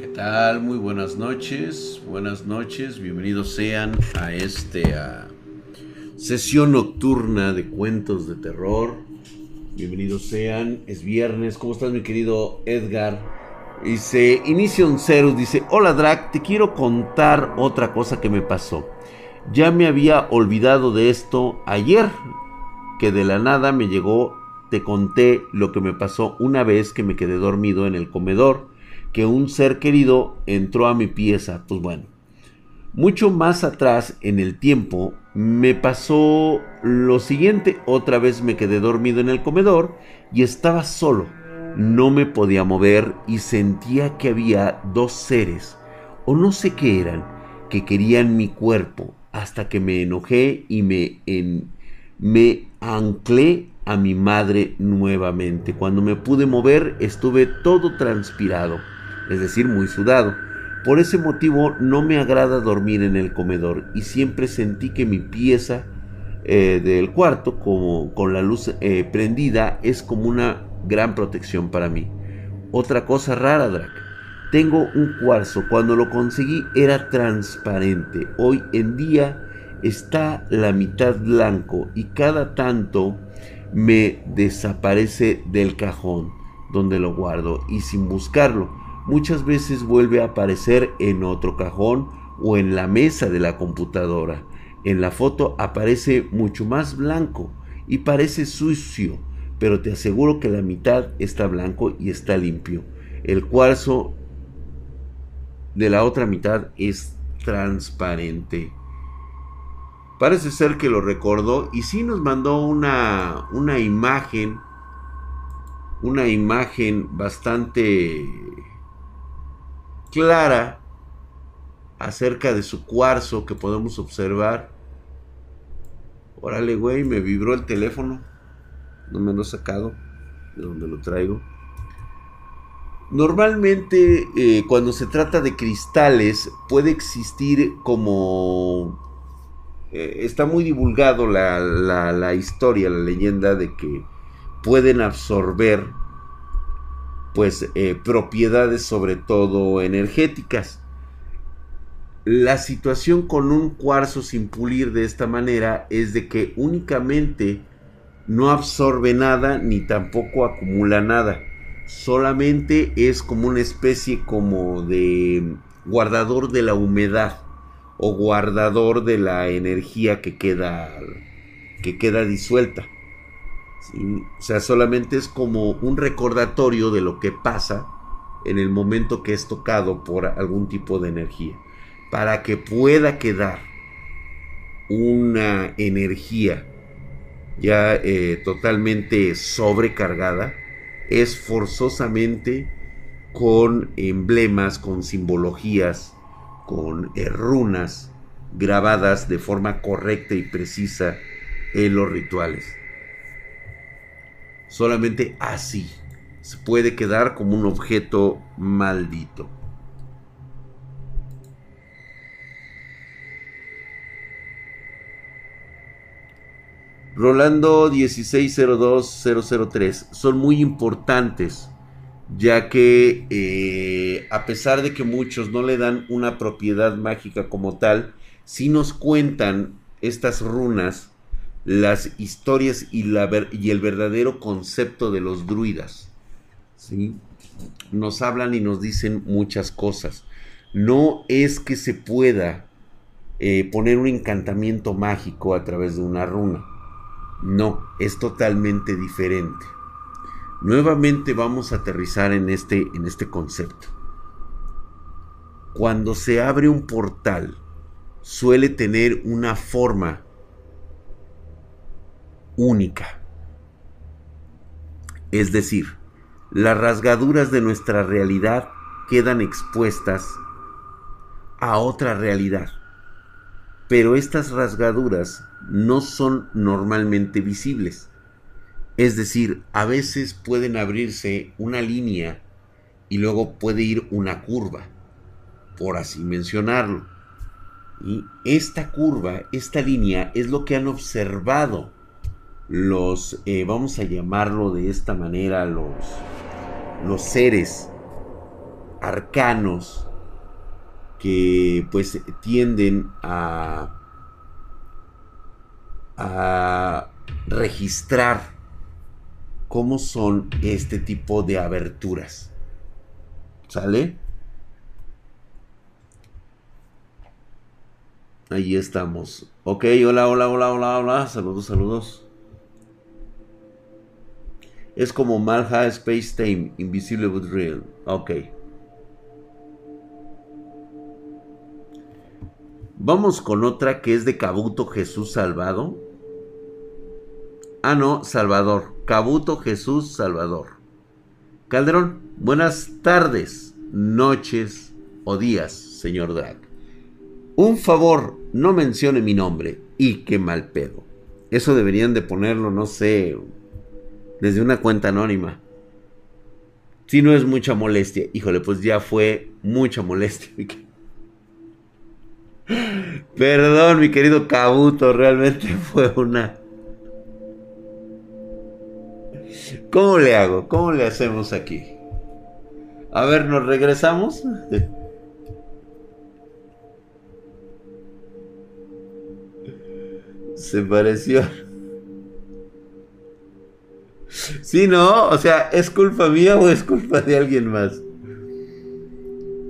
¿Qué tal? Muy buenas noches, buenas noches, bienvenidos sean a esta sesión nocturna de cuentos de terror. Bienvenidos sean, es viernes, ¿cómo estás mi querido Edgar? Dice, inicia un Cerus, dice, hola Drac, te quiero contar otra cosa que me pasó. Ya me había olvidado de esto ayer, que de la nada me llegó, te conté lo que me pasó una vez que me quedé dormido en el comedor, que un ser querido entró a mi pieza. Pues bueno, mucho más atrás en el tiempo me pasó lo siguiente, otra vez me quedé dormido en el comedor y estaba solo, no me podía mover y sentía que había dos seres, o no sé qué eran, que querían mi cuerpo, hasta que me enojé y me, en, me anclé a mi madre nuevamente. Cuando me pude mover estuve todo transpirado, es decir, muy sudado. Por ese motivo no me agrada dormir en el comedor y siempre sentí que mi pieza eh, del cuarto, como con la luz eh, prendida, es como una gran protección para mí. Otra cosa rara, Drac. Tengo un cuarzo. Cuando lo conseguí era transparente. Hoy en día está la mitad blanco y cada tanto me desaparece del cajón donde lo guardo y sin buscarlo. Muchas veces vuelve a aparecer en otro cajón o en la mesa de la computadora. En la foto aparece mucho más blanco y parece sucio, pero te aseguro que la mitad está blanco y está limpio. El cuarzo de la otra mitad es transparente. Parece ser que lo recordó y sí nos mandó una, una imagen, una imagen bastante clara acerca de su cuarzo que podemos observar. Órale, güey, me vibró el teléfono. No me lo he sacado de donde lo traigo. Normalmente eh, cuando se trata de cristales puede existir como eh, está muy divulgado la, historia, la leyenda de que pueden absorber pues eh, propiedades sobre todo energéticas. La situación con un cuarzo sin pulir de esta manera es de que únicamente no absorbe nada ni tampoco acumula nada. Solamente es como una especie como de guardador de la humedad o guardador de la energía que queda, que queda disuelta. O sea, solamente es como un recordatorio de lo que pasa en el momento que es tocado por algún tipo de energía. Para que pueda quedar una energía ya eh, totalmente sobrecargada, es forzosamente con emblemas, con simbologías, con eh, runas grabadas de forma correcta y precisa en los rituales. Solamente así se puede quedar como un objeto maldito. Rolando 1602003 son muy importantes ya que eh, a pesar de que muchos no le dan una propiedad mágica como tal, sí nos cuentan estas runas, las historias y, el verdadero concepto de los druidas. ¿sí? Nos hablan y nos dicen muchas cosas. No es que se pueda eh, poner un encantamiento mágico a través de una runa. No, es totalmente diferente. Nuevamente vamos a aterrizar en este, en este concepto. Cuando se abre un portal, suele tener una forma única. Es decir, las rasgaduras de nuestra realidad quedan expuestas a otra realidad. Pero estas rasgaduras no son normalmente visibles. Es decir, a veces pueden abrirse una línea y luego puede ir una curva, por así mencionarlo. Y esta curva, esta línea, es lo que han observado los, eh, vamos a llamarlo de esta manera, los, los seres arcanos que pues tienden a, a registrar cómo son este tipo de aberturas. ¿Sale? Ahí estamos. Ok, hola, hola, hola, hola, hola. Saludos, saludos. Es como Malha Space Time, Invisible but Real. Ok. Vamos con otra que es de Cabuto Jesús Salvado. Ah, no, Salvador. Cabuto Jesús Salvador. Calderón, buenas tardes, noches o días, señor Drag. Un favor, no mencione mi nombre. Y qué mal pedo. Eso deberían de ponerlo, no sé, desde una cuenta anónima. Si no es mucha molestia. Híjole, pues ya fue mucha molestia. Perdón, mi querido Cabuto, realmente fue una... ¿Cómo le hago? ¿Cómo le hacemos aquí? A ver, ¿nos regresamos? Se pareció. Sí, no, o sea, ¿es culpa mía o es culpa de alguien más?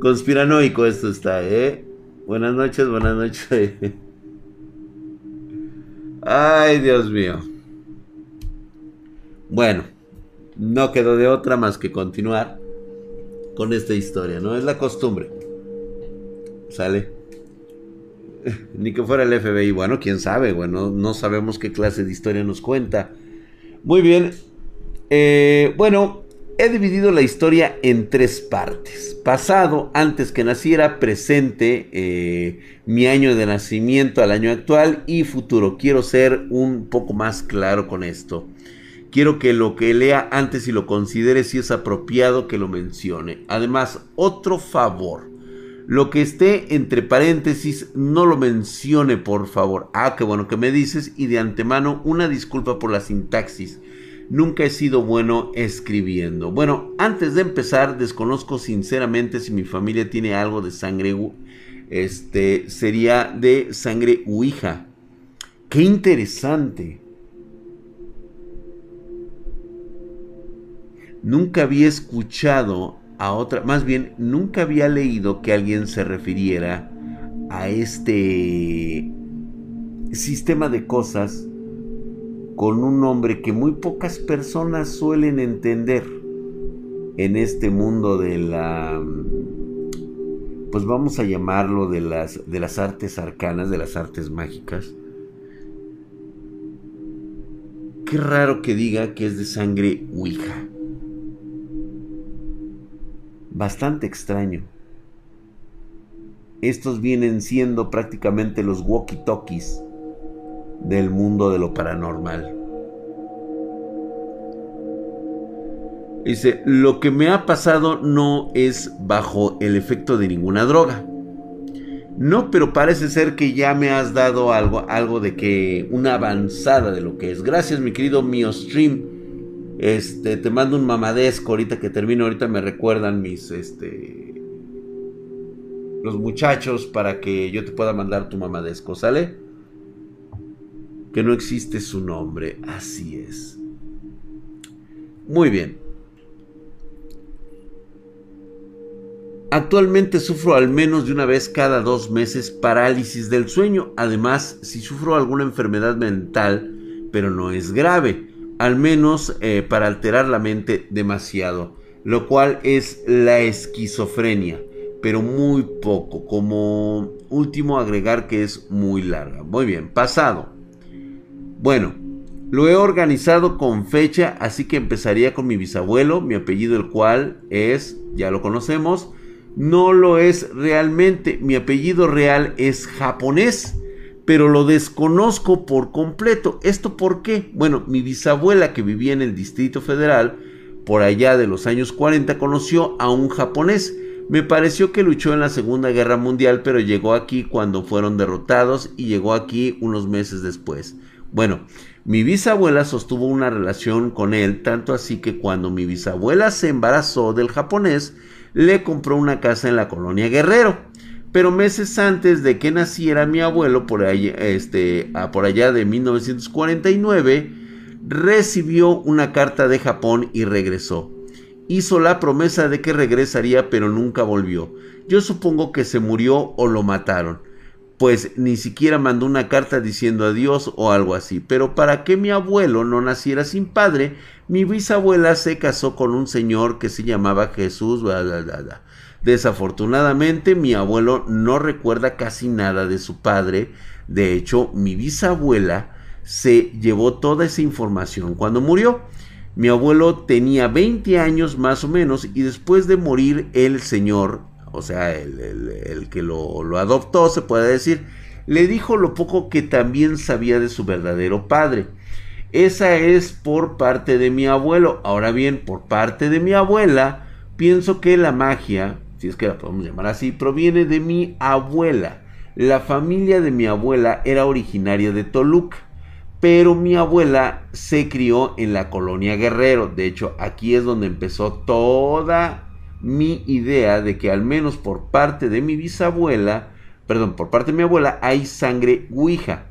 Conspiranoico esto está, ¿eh? Buenas noches, buenas noches. Ay, Dios mío. Bueno, no quedó de otra más que continuar con esta historia, ¿no? Es la costumbre. ¿Sale? Ni que fuera el FBI. Bueno, quién sabe, bueno, no sabemos qué clase de historia nos cuenta. Muy bien. Eh, bueno, he dividido la historia en tres partes. Pasado, antes que naciera, presente, eh, mi año de nacimiento al año actual y futuro. Quiero ser un poco más claro con esto. Quiero que lo que lea antes y lo considere si es apropiado que lo mencione. Además, otro favor. Lo que esté entre paréntesis no lo mencione, por favor. Ah, qué bueno que me dices. Y de antemano, una disculpa por la sintaxis Nunca he sido bueno escribiendo. Bueno, antes de empezar, desconozco sinceramente si mi familia tiene algo de sangre. Este sería de sangre huija. Qué interesante. Nunca había escuchado a otra, más bien, nunca había leído que alguien se refiriera a este sistema de cosas con un nombre que muy pocas personas suelen entender en este mundo de la pues vamos a llamarlo de las de las artes arcanas, de las artes mágicas. Qué raro que diga que es de sangre Ouija. Bastante extraño. Estos vienen siendo prácticamente los walkie-talkies del mundo de lo paranormal. Dice, lo que me ha pasado no es bajo el efecto de ninguna droga. No, pero parece ser que ya me has dado algo, algo de que una avanzada de lo que es. Gracias, mi querido Mio Stream. Este, te mando un mamadesco ahorita que termino, ahorita me recuerdan mis este los muchachos para que yo te pueda mandar tu mamadesco, ¿sale? Que no existe su nombre. Así es. Muy bien. Actualmente sufro al menos de una vez cada dos meses parálisis del sueño. Además, si sufro alguna enfermedad mental, pero no es grave, al menos eh, para alterar la mente demasiado, lo cual es la esquizofrenia, pero muy poco. Como último agregar que es muy larga. Muy bien, pasado. Bueno, lo he organizado con fecha, así que empezaría con mi bisabuelo, mi apellido el cual es, ya lo conocemos, no lo es realmente, mi apellido real es japonés, pero lo desconozco por completo. ¿Esto por qué? Bueno, mi bisabuela que vivía en el Distrito Federal, por allá de los años 40, conoció a un japonés. Me pareció que luchó en la Segunda Guerra Mundial, pero llegó aquí cuando fueron derrotados y llegó aquí unos meses después. Bueno, mi bisabuela sostuvo una relación con él, tanto así que cuando mi bisabuela se embarazó del japonés, le compró una casa en la colonia Guerrero. Pero meses antes de que naciera mi abuelo, por allá, este, por allá de 1949, recibió una carta de Japón y regresó. Hizo la promesa de que regresaría, pero nunca volvió. Yo supongo que se murió o lo mataron pues ni siquiera mandó una carta diciendo adiós o algo así. Pero para que mi abuelo no naciera sin padre, mi bisabuela se casó con un señor que se llamaba Jesús. Desafortunadamente, mi abuelo no recuerda casi nada de su padre. De hecho, mi bisabuela se llevó toda esa información cuando murió. Mi abuelo tenía 20 años más o menos y después de morir el señor o sea, el, que lo, lo, adoptó, se puede decir, le dijo lo poco que también sabía de su verdadero padre. Esa es por parte de mi abuelo. Ahora bien, por parte de mi abuela, pienso que la magia, si es que la podemos llamar así, proviene de mi abuela. La familia de mi abuela era originaria de Toluca, pero mi abuela se crió en la colonia Guerrero. De hecho, aquí es donde empezó toda mi idea de que al menos por parte de mi bisabuela, perdón, por parte de mi abuela hay sangre Ouija.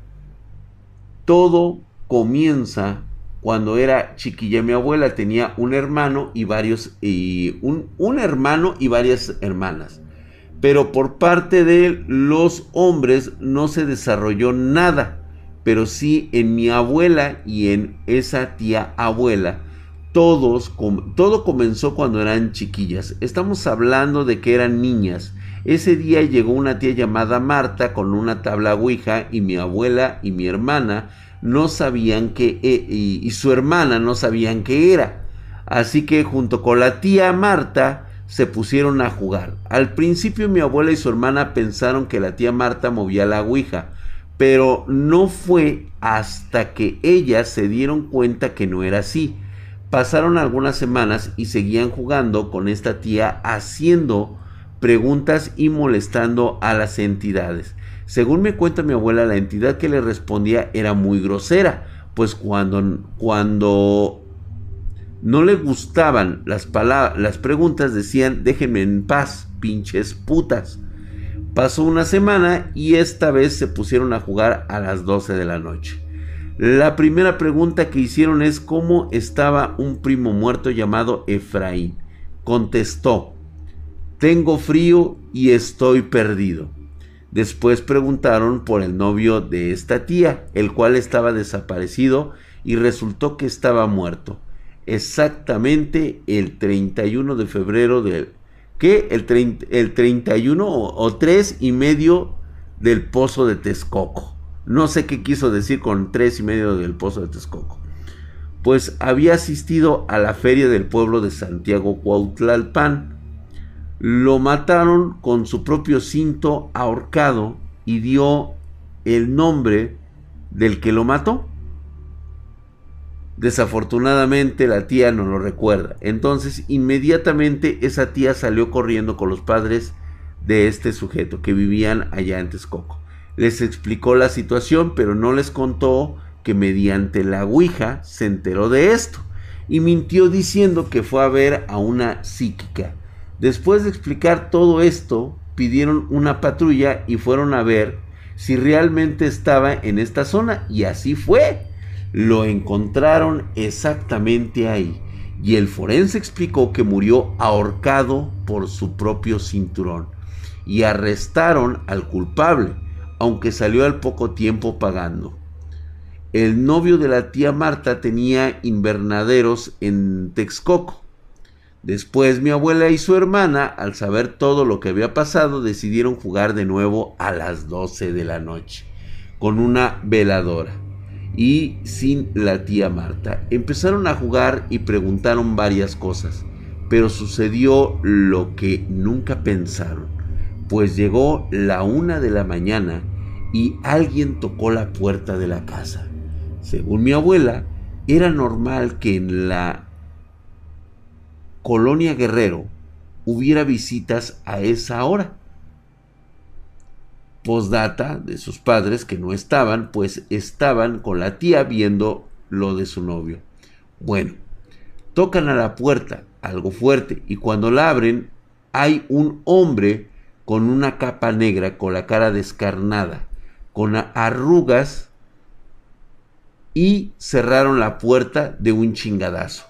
Todo comienza cuando era chiquilla mi abuela tenía un hermano y varios y un, un hermano y varias hermanas. Pero por parte de los hombres no se desarrolló nada. Pero sí en mi abuela y en esa tía abuela todo comenzó cuando eran chiquillas. Estamos hablando de que eran niñas. Ese día llegó una tía llamada Marta con una tabla ouija y mi abuela y mi hermana no sabían qué e, y, y su hermana no sabían qué era. Así que junto con la tía Marta se pusieron a jugar. Al principio mi abuela y su hermana pensaron que la tía Marta movía la ouija, pero no fue hasta que ellas se dieron cuenta que no era así. Pasaron algunas semanas y seguían jugando con esta tía haciendo preguntas y molestando a las entidades. Según me cuenta mi abuela, la entidad que le respondía era muy grosera, pues cuando, cuando no le gustaban las, las preguntas decían déjenme en paz, pinches putas. Pasó una semana y esta vez se pusieron a jugar a las 12 de la noche. La primera pregunta que hicieron es cómo estaba un primo muerto llamado Efraín. Contestó, tengo frío y estoy perdido. Después preguntaron por el novio de esta tía, el cual estaba desaparecido y resultó que estaba muerto. Exactamente el 31 de febrero del... ¿Qué? El, el 31 o, o 3 y medio del pozo de Texcoco. No sé qué quiso decir con tres y medio del pozo de Texcoco. Pues había asistido a la feria del pueblo de Santiago Cuautlalpan. Lo mataron con su propio cinto ahorcado y dio el nombre del que lo mató. Desafortunadamente la tía no lo recuerda. Entonces inmediatamente esa tía salió corriendo con los padres de este sujeto que vivían allá en Texcoco les explicó la situación, pero no les contó que mediante la Ouija se enteró de esto. Y mintió diciendo que fue a ver a una psíquica. Después de explicar todo esto, pidieron una patrulla y fueron a ver si realmente estaba en esta zona. Y así fue. Lo encontraron exactamente ahí. Y el forense explicó que murió ahorcado por su propio cinturón. Y arrestaron al culpable aunque salió al poco tiempo pagando. El novio de la tía Marta tenía invernaderos en Texcoco. Después mi abuela y su hermana, al saber todo lo que había pasado, decidieron jugar de nuevo a las 12 de la noche, con una veladora y sin la tía Marta. Empezaron a jugar y preguntaron varias cosas, pero sucedió lo que nunca pensaron, pues llegó la una de la mañana y alguien tocó la puerta de la casa. Según mi abuela, era normal que en la colonia Guerrero hubiera visitas a esa hora. Postdata de sus padres que no estaban, pues estaban con la tía viendo lo de su novio. Bueno, tocan a la puerta, algo fuerte, y cuando la abren, hay un hombre con una capa negra, con la cara descarnada, con arrugas y cerraron la puerta de un chingadazo.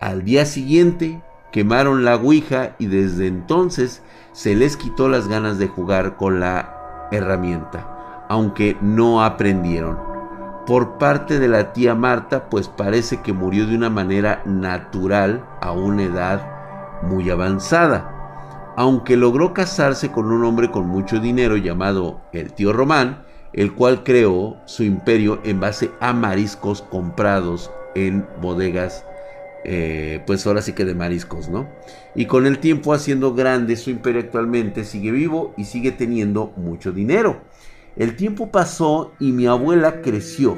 Al día siguiente quemaron la Ouija y desde entonces se les quitó las ganas de jugar con la herramienta, aunque no aprendieron. Por parte de la tía Marta, pues parece que murió de una manera natural a una edad muy avanzada, aunque logró casarse con un hombre con mucho dinero llamado el tío Román, el cual creó su imperio en base a mariscos comprados en bodegas, eh, pues ahora sí que de mariscos, ¿no? Y con el tiempo haciendo grande su imperio actualmente, sigue vivo y sigue teniendo mucho dinero. El tiempo pasó y mi abuela creció.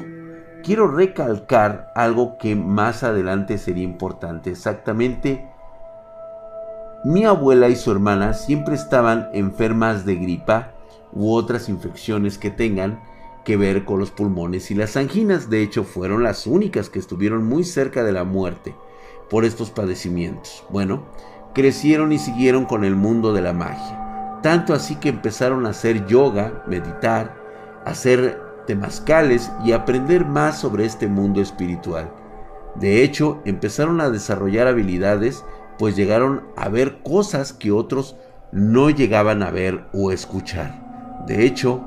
Quiero recalcar algo que más adelante sería importante. Exactamente, mi abuela y su hermana siempre estaban enfermas de gripa u otras infecciones que tengan que ver con los pulmones y las anginas. De hecho, fueron las únicas que estuvieron muy cerca de la muerte por estos padecimientos. Bueno, crecieron y siguieron con el mundo de la magia. Tanto así que empezaron a hacer yoga, meditar, hacer temazcales y aprender más sobre este mundo espiritual. De hecho, empezaron a desarrollar habilidades, pues llegaron a ver cosas que otros no llegaban a ver o escuchar. De hecho,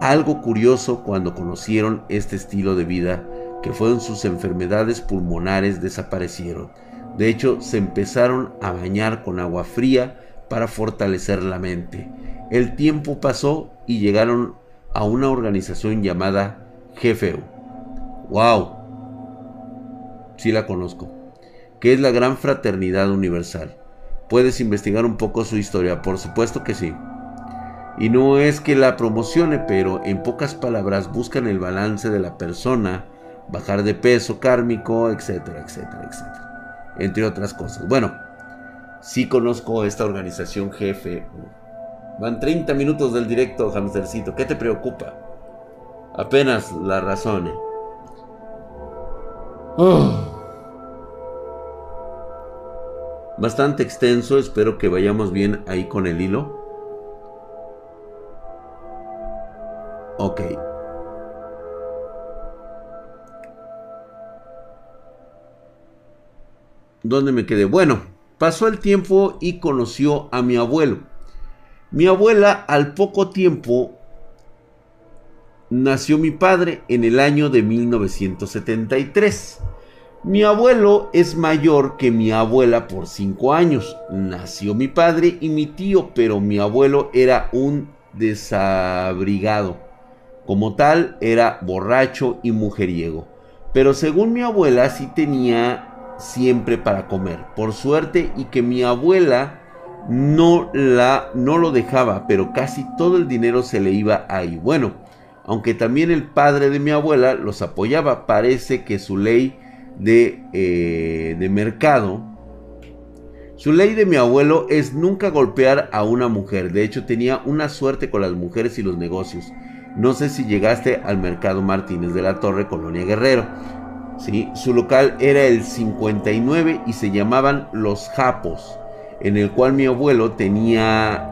algo curioso cuando conocieron este estilo de vida, que fueron sus enfermedades pulmonares desaparecieron. De hecho, se empezaron a bañar con agua fría para fortalecer la mente. El tiempo pasó y llegaron a una organización llamada GFU. ¡Wow! Sí la conozco. Que es la Gran Fraternidad Universal. ¿Puedes investigar un poco su historia? Por supuesto que sí. Y no es que la promocione, pero en pocas palabras buscan el balance de la persona, bajar de peso kármico, etcétera, etcétera, etcétera. Entre otras cosas. Bueno, sí conozco esta organización jefe. Van 30 minutos del directo, hamstercito. ¿Qué te preocupa? Apenas la razón. Bastante extenso, espero que vayamos bien ahí con el hilo. Ok. ¿Dónde me quedé? Bueno, pasó el tiempo y conoció a mi abuelo. Mi abuela al poco tiempo nació mi padre en el año de 1973. Mi abuelo es mayor que mi abuela por 5 años. Nació mi padre y mi tío, pero mi abuelo era un desabrigado. Como tal, era borracho y mujeriego. Pero según mi abuela, sí tenía siempre para comer. Por suerte y que mi abuela no, la, no lo dejaba, pero casi todo el dinero se le iba ahí. Bueno, aunque también el padre de mi abuela los apoyaba, parece que su ley de, eh, de mercado, su ley de mi abuelo es nunca golpear a una mujer. De hecho, tenía una suerte con las mujeres y los negocios. No sé si llegaste al mercado Martínez de la Torre, Colonia Guerrero. ¿sí? Su local era el 59 y se llamaban Los Japos, en el cual mi abuelo tenía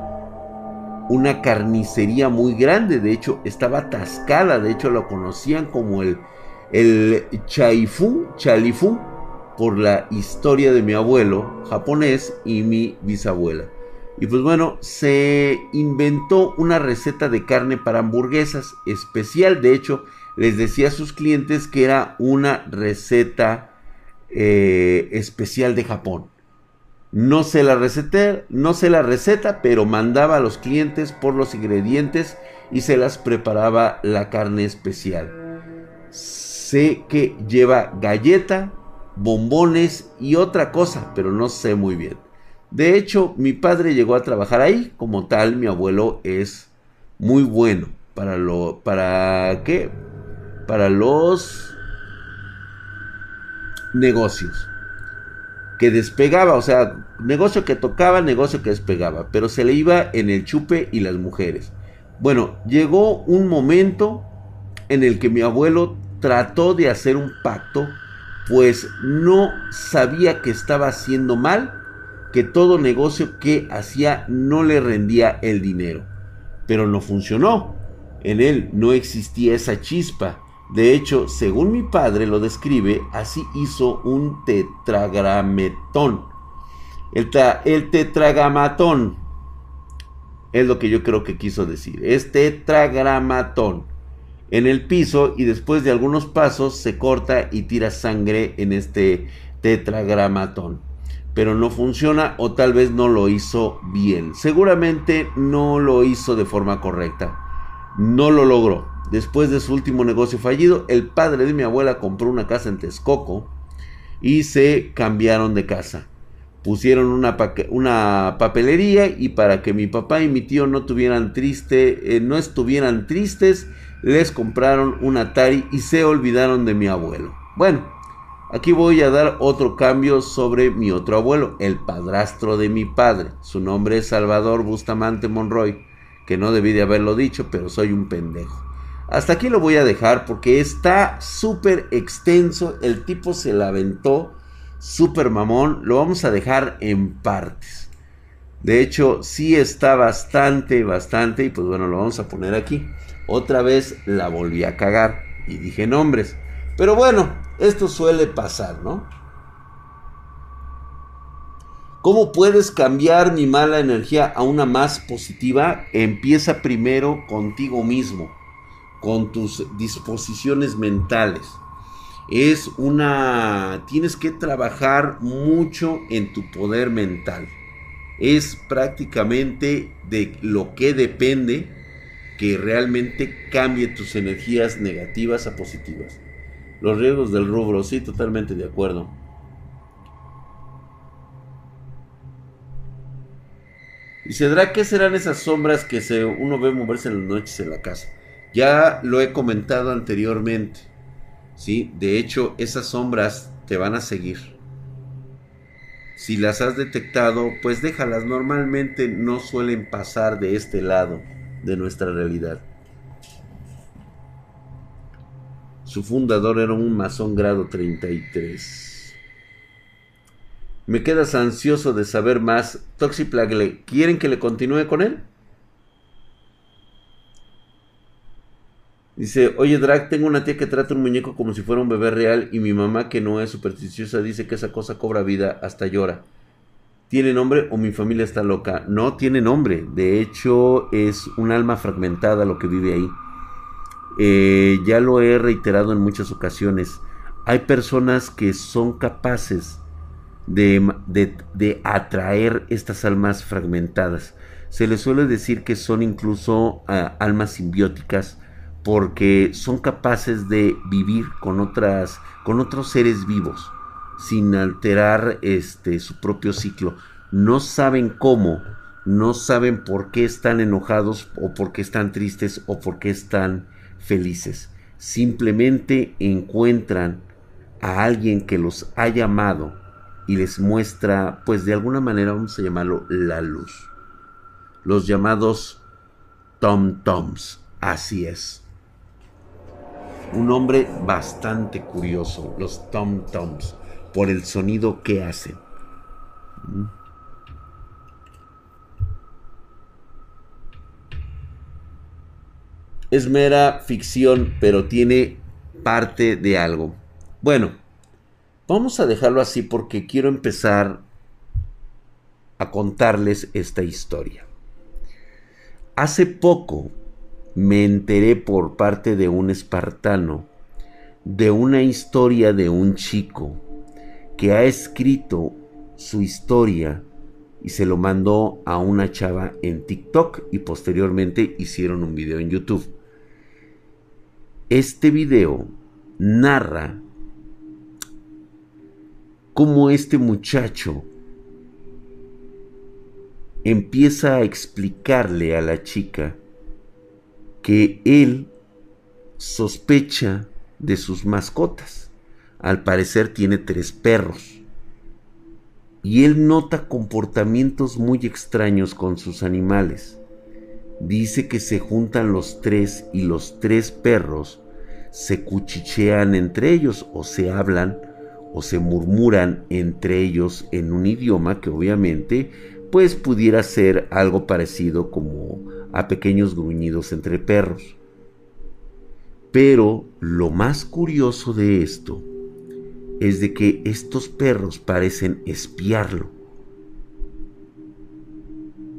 una carnicería muy grande. De hecho, estaba atascada. De hecho, lo conocían como el, el Chaifu, Chalifu, por la historia de mi abuelo japonés y mi bisabuela. Y pues bueno, se inventó una receta de carne para hamburguesas especial. De hecho, les decía a sus clientes que era una receta eh, especial de Japón. No sé la receta, no sé la receta, pero mandaba a los clientes por los ingredientes y se las preparaba la carne especial. Sé que lleva galleta, bombones y otra cosa, pero no sé muy bien. De hecho, mi padre llegó a trabajar ahí. Como tal, mi abuelo es muy bueno para lo para qué? Para los negocios. Que despegaba, o sea, negocio que tocaba, negocio que despegaba, pero se le iba en el chupe y las mujeres. Bueno, llegó un momento en el que mi abuelo trató de hacer un pacto, pues no sabía que estaba haciendo mal que todo negocio que hacía no le rendía el dinero. Pero no funcionó. En él no existía esa chispa. De hecho, según mi padre lo describe, así hizo un tetragrametón. El, el tetragramatón es lo que yo creo que quiso decir. Es tetragramatón en el piso y después de algunos pasos se corta y tira sangre en este tetragramatón. Pero no funciona o tal vez no lo hizo bien. Seguramente no lo hizo de forma correcta. No lo logró. Después de su último negocio fallido, el padre de mi abuela compró una casa en Texcoco y se cambiaron de casa. Pusieron una, una papelería y para que mi papá y mi tío no tuvieran triste, eh, no estuvieran tristes, les compraron un Atari y se olvidaron de mi abuelo. Bueno, aquí voy a dar otro cambio sobre mi otro abuelo, el padrastro de mi padre. Su nombre es Salvador Bustamante Monroy, que no debí de haberlo dicho, pero soy un pendejo. Hasta aquí lo voy a dejar porque está súper extenso. El tipo se la aventó súper mamón. Lo vamos a dejar en partes. De hecho, sí está bastante, bastante. Y pues bueno, lo vamos a poner aquí. Otra vez la volví a cagar y dije nombres. Pero bueno, esto suele pasar, ¿no? ¿Cómo puedes cambiar mi mala energía a una más positiva? Empieza primero contigo mismo, con tus disposiciones mentales. Es una... Tienes que trabajar mucho en tu poder mental. Es prácticamente de lo que depende que realmente cambie tus energías negativas a positivas. Los riesgos del rubro, sí, totalmente de acuerdo. Y Cedra, ¿qué serán esas sombras que se, uno ve moverse en las noches en la casa? Ya lo he comentado anteriormente. ¿sí? De hecho, esas sombras te van a seguir. Si las has detectado, pues déjalas. Normalmente no suelen pasar de este lado de nuestra realidad. Su fundador era un masón grado 33. Me quedas ansioso de saber más. Toxiplagle, ¿quieren que le continúe con él? Dice, oye Drag, tengo una tía que trata un muñeco como si fuera un bebé real y mi mamá que no es supersticiosa dice que esa cosa cobra vida, hasta llora. ¿Tiene nombre o mi familia está loca? No tiene nombre. De hecho, es un alma fragmentada lo que vive ahí. Eh, ya lo he reiterado en muchas ocasiones. Hay personas que son capaces de, de, atraer estas almas fragmentadas. Se les suele decir que son incluso ah, almas simbióticas porque son capaces de vivir con otras con otros seres vivos sin alterar este, su propio ciclo. No saben cómo, no saben por qué están enojados o por qué están tristes o por qué están felices. Simplemente encuentran a alguien que los ha llamado y les muestra, pues de alguna manera vamos a llamarlo la luz. Los llamados Tom Toms, así es. Un hombre bastante curioso, los Tom Toms por el sonido que hacen. Es mera ficción, pero tiene parte de algo. Bueno, vamos a dejarlo así porque quiero empezar a contarles esta historia. Hace poco me enteré por parte de un espartano de una historia de un chico que ha escrito su historia y se lo mandó a una chava en TikTok y posteriormente hicieron un video en YouTube. Este video narra cómo este muchacho empieza a explicarle a la chica que él sospecha de sus mascotas al parecer tiene tres perros. Y él nota comportamientos muy extraños con sus animales. Dice que se juntan los tres y los tres perros se cuchichean entre ellos o se hablan o se murmuran entre ellos en un idioma que obviamente pues pudiera ser algo parecido como a pequeños gruñidos entre perros. Pero lo más curioso de esto es de que estos perros parecen espiarlo,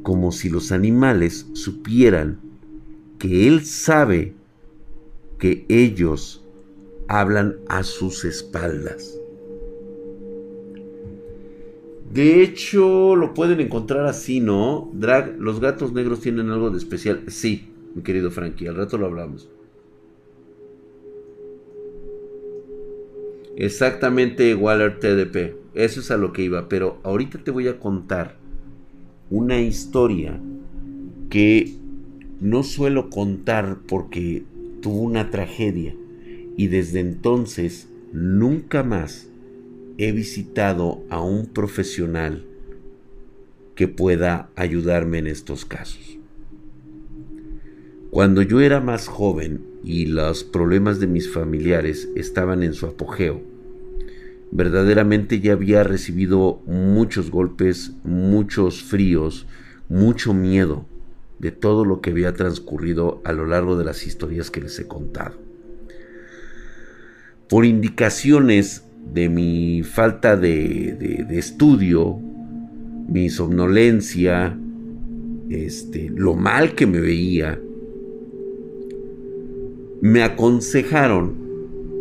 como si los animales supieran que él sabe que ellos hablan a sus espaldas. De hecho, lo pueden encontrar así, ¿no? Drag, los gatos negros tienen algo de especial. Sí, mi querido Frankie, al rato lo hablamos. Exactamente Waller TDP. Eso es a lo que iba. Pero ahorita te voy a contar una historia que no suelo contar porque tuvo una tragedia. Y desde entonces nunca más he visitado a un profesional que pueda ayudarme en estos casos. Cuando yo era más joven y los problemas de mis familiares estaban en su apogeo, verdaderamente ya había recibido muchos golpes, muchos fríos, mucho miedo de todo lo que había transcurrido a lo largo de las historias que les he contado. Por indicaciones de mi falta de, estudio, mi somnolencia, este, lo mal que me veía, me aconsejaron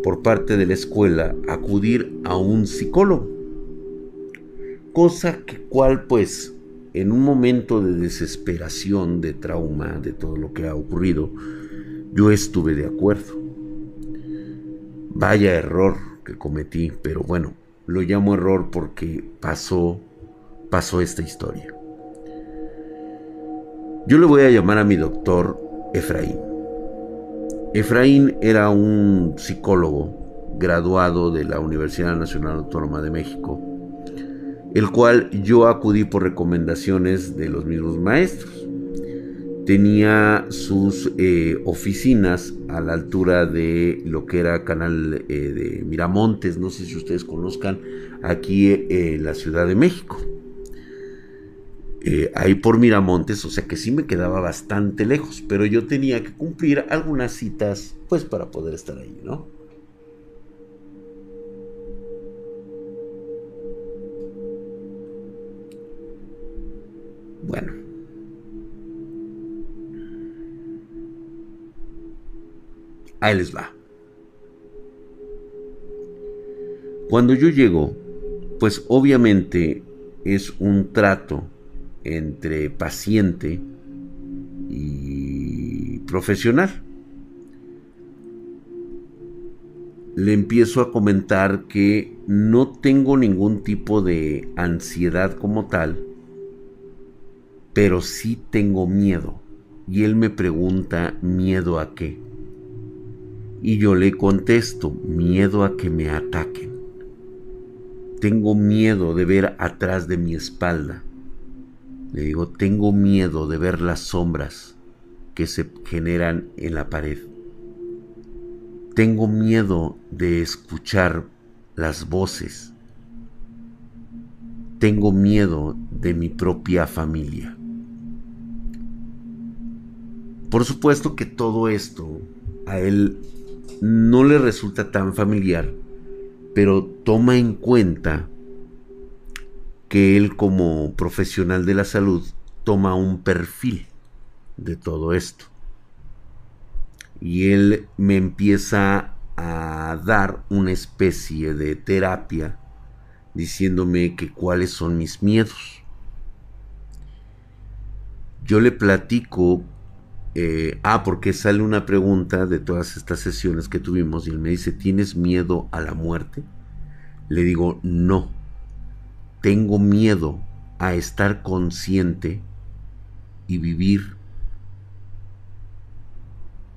por parte de la escuela acudir a un psicólogo. Cosa que cual pues en un momento de desesperación, de trauma, de todo lo que ha ocurrido, yo estuve de acuerdo. Vaya error cometí, pero bueno, lo llamo error porque pasó, pasó esta historia. Yo le voy a llamar a mi doctor Efraín. Efraín era un psicólogo graduado de la Universidad Nacional Autónoma de México, el cual yo acudí por recomendaciones de los mismos maestros tenía sus eh, oficinas a la altura de lo que era canal eh, de Miramontes, no sé si ustedes conozcan, aquí eh, en la Ciudad de México. Ahí por Miramontes, o sea que sí me quedaba bastante lejos, pero yo tenía que cumplir algunas citas, pues para poder estar ahí, ¿no? Bueno, Ahí les va. Cuando yo llego, pues obviamente es un trato entre paciente y profesional. Le empiezo a comentar que no tengo ningún tipo de ansiedad como tal, pero sí tengo miedo. Y él me pregunta, ¿miedo a qué? Y yo le contesto, miedo a que me ataquen. Tengo miedo de ver atrás de mi espalda. Le digo, tengo miedo de ver las sombras que se generan en la pared. Tengo miedo de escuchar las voces. Tengo miedo de mi propia familia. Por supuesto que todo esto a él no le resulta tan familiar, pero toma en cuenta que él como profesional de la salud toma un perfil de todo esto. Y él me empieza a dar una especie de terapia diciéndome que cuáles son mis miedos. Yo le platico eh, ah, porque sale una pregunta de todas estas sesiones que tuvimos y él me dice, ¿tienes miedo a la muerte? Le digo, no, tengo miedo a estar consciente y vivir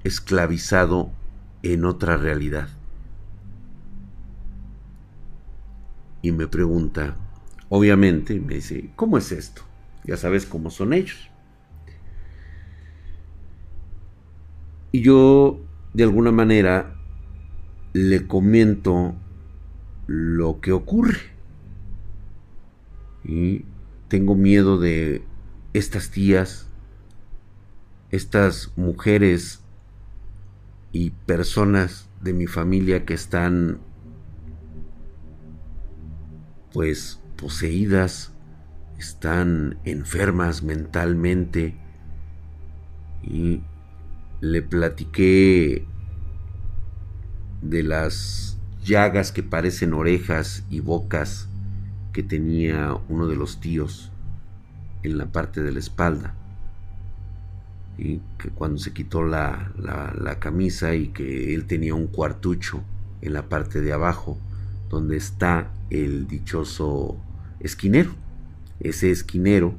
esclavizado en otra realidad. Y me pregunta, obviamente, me dice, ¿cómo es esto? Ya sabes cómo son ellos. Y yo, de alguna manera, le comento lo que ocurre. Y tengo miedo de estas tías, estas mujeres y personas de mi familia que están pues poseídas, están enfermas mentalmente. Y le platiqué de las llagas que parecen orejas y bocas que tenía uno de los tíos en la parte de la espalda. Y que cuando se quitó la, la, camisa y que él tenía un cuartucho en la parte de abajo, donde está el dichoso esquinero. Ese esquinero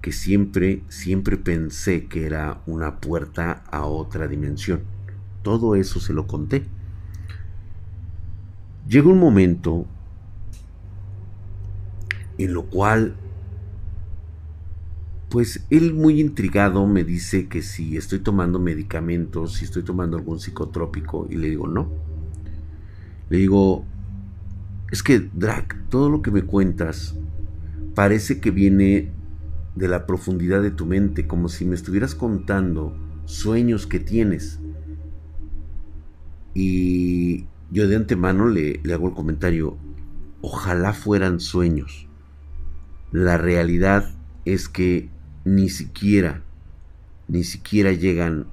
que siempre, siempre pensé que era una puerta a otra dimensión. Todo eso se lo conté. Llega un momento en lo cual, pues él muy intrigado me dice que si estoy tomando medicamentos, si estoy tomando algún psicotrópico, y le digo, no. Le digo, es que, Drac, todo lo que me cuentas parece que viene de la profundidad de tu mente, como si me estuvieras contando sueños que tienes. Y yo de antemano le, le hago el comentario, ojalá fueran sueños. La realidad es que ni siquiera, ni siquiera llegan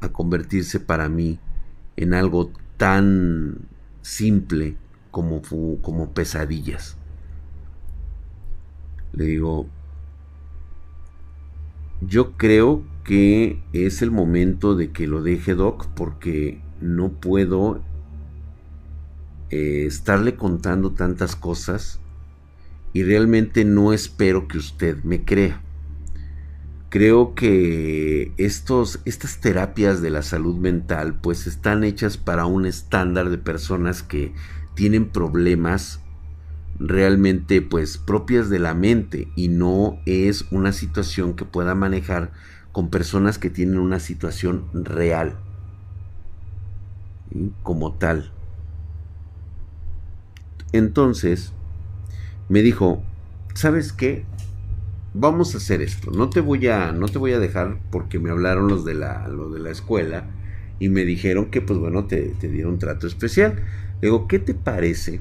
a convertirse para mí en algo tan simple como, como pesadillas. Le digo, yo creo que es el momento de que lo deje Doc porque no puedo eh, estarle contando tantas cosas y realmente no espero que usted me crea. Creo que estos, estas terapias de la salud mental pues están hechas para un estándar de personas que tienen problemas realmente pues propias de la mente y no es una situación que pueda manejar con personas que tienen una situación real como tal. Entonces, me dijo, ¿sabes qué? Vamos a hacer esto. No te voy a, no te voy a dejar porque me hablaron los de la, de la escuela y me dijeron que, pues bueno, te, te dieron un trato especial. Le digo, ¿qué te parece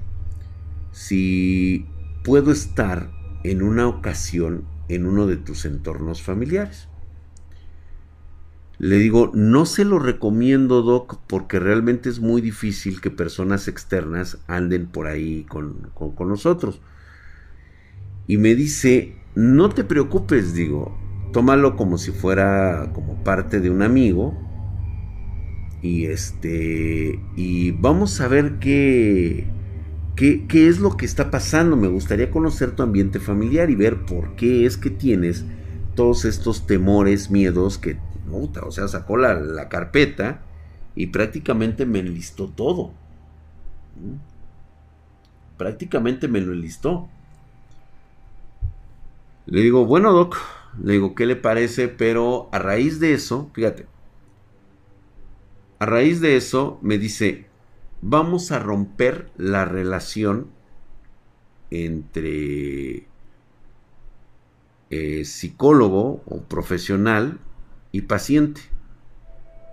si puedo estar en una ocasión en uno de tus entornos familiares? Le digo, no se lo recomiendo, Doc, porque realmente es muy difícil que personas externas anden por ahí con, con nosotros. Y me dice, no te preocupes, digo, tómalo como si fuera como parte de un amigo. Y este, y vamos a ver qué, qué, qué es lo que está pasando. Me gustaría conocer tu ambiente familiar y ver por qué es que tienes todos estos temores, miedos que, o sea, sacó la, la carpeta y prácticamente me enlistó todo. Prácticamente me lo enlistó. Le digo, bueno, Doc, le digo, ¿qué le parece? Pero a raíz de eso, fíjate, a raíz de eso me dice, vamos a romper la relación entre eh, psicólogo o profesional y paciente,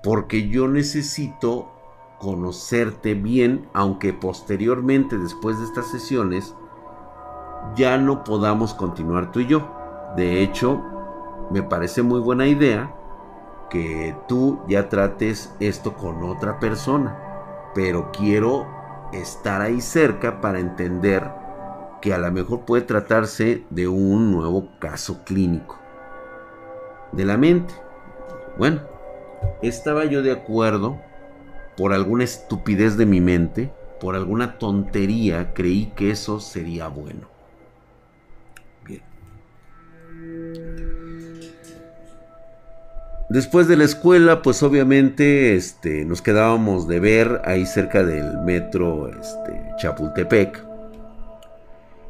porque yo necesito conocerte bien, aunque posteriormente, después de estas sesiones, ya no podamos continuar tú y yo. De hecho, me parece muy buena idea que tú ya trates esto con otra persona. Pero quiero estar ahí cerca para entender que a lo mejor puede tratarse de un nuevo caso clínico de la mente. Bueno, estaba yo de acuerdo por alguna estupidez de mi mente, por alguna tontería, creí que eso sería bueno. Después de la escuela, pues obviamente este, nos quedábamos de ver ahí cerca del metro este, Chapultepec.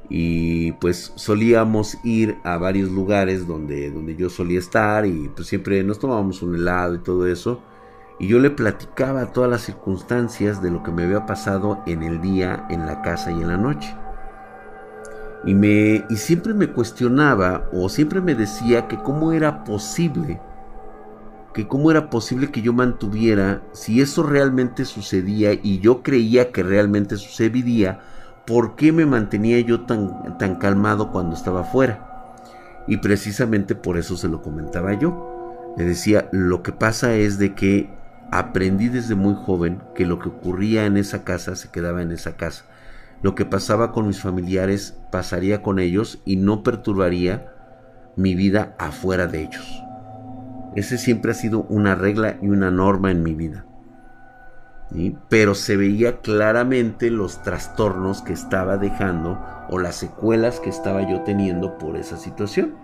Y pues solíamos ir a varios lugares donde, donde yo solía estar y pues siempre nos tomábamos un helado y todo eso. Y yo le platicaba todas las circunstancias de lo que me había pasado en el día, en la casa y en la noche. Y, me, y siempre me cuestionaba o siempre me decía que cómo era posible, que cómo era posible que yo mantuviera, si eso realmente sucedía y yo creía que realmente sucedería, ¿por qué me mantenía yo tan, tan calmado cuando estaba afuera? Y precisamente por eso se lo comentaba yo. Le decía, lo que pasa es de que aprendí desde muy joven que lo que ocurría en esa casa se quedaba en esa casa. Lo que pasaba con mis familiares pasaría con ellos y no perturbaría mi vida afuera de ellos. Ese siempre ha sido una regla y una norma en mi vida. Pero se veía claramente los trastornos que estaba dejando o las secuelas que estaba yo teniendo por esa situación.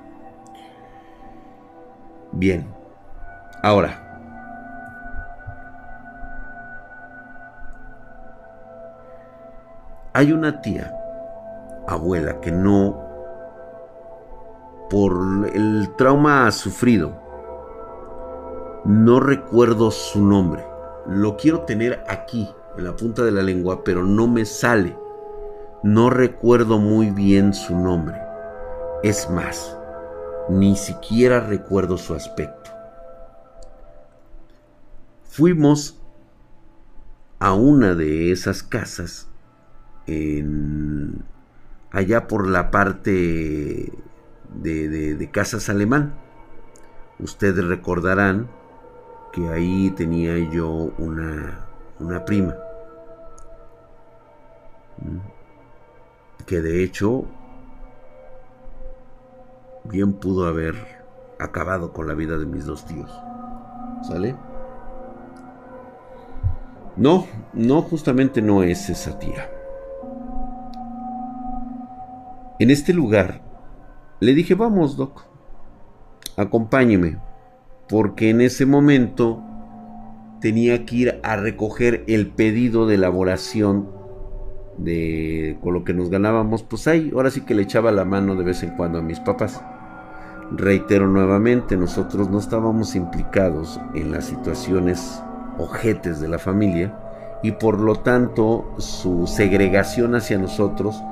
Bien, ahora, Hay una tía, abuela, que no, por el trauma sufrido, no recuerdo su nombre. Lo quiero tener aquí, en la punta de la lengua, pero no me sale. No recuerdo muy bien su nombre. Es más, ni siquiera recuerdo su aspecto. Fuimos a una de esas casas allá por la parte de, Casas Alemán. Ustedes recordarán que ahí tenía yo una, una prima. Que de hecho bien pudo haber acabado con la vida de mis dos tíos. ¿Sale? No, no, justamente no es esa tía. En este lugar le dije, vamos, Doc, acompáñeme, porque en ese momento tenía que ir a recoger el pedido de elaboración de con lo que nos ganábamos, pues ahí, ahora sí que le echaba la mano de vez en cuando a mis papás. Reitero nuevamente, nosotros no estábamos implicados en las situaciones ojetes de la familia y por lo tanto su segregación hacia nosotros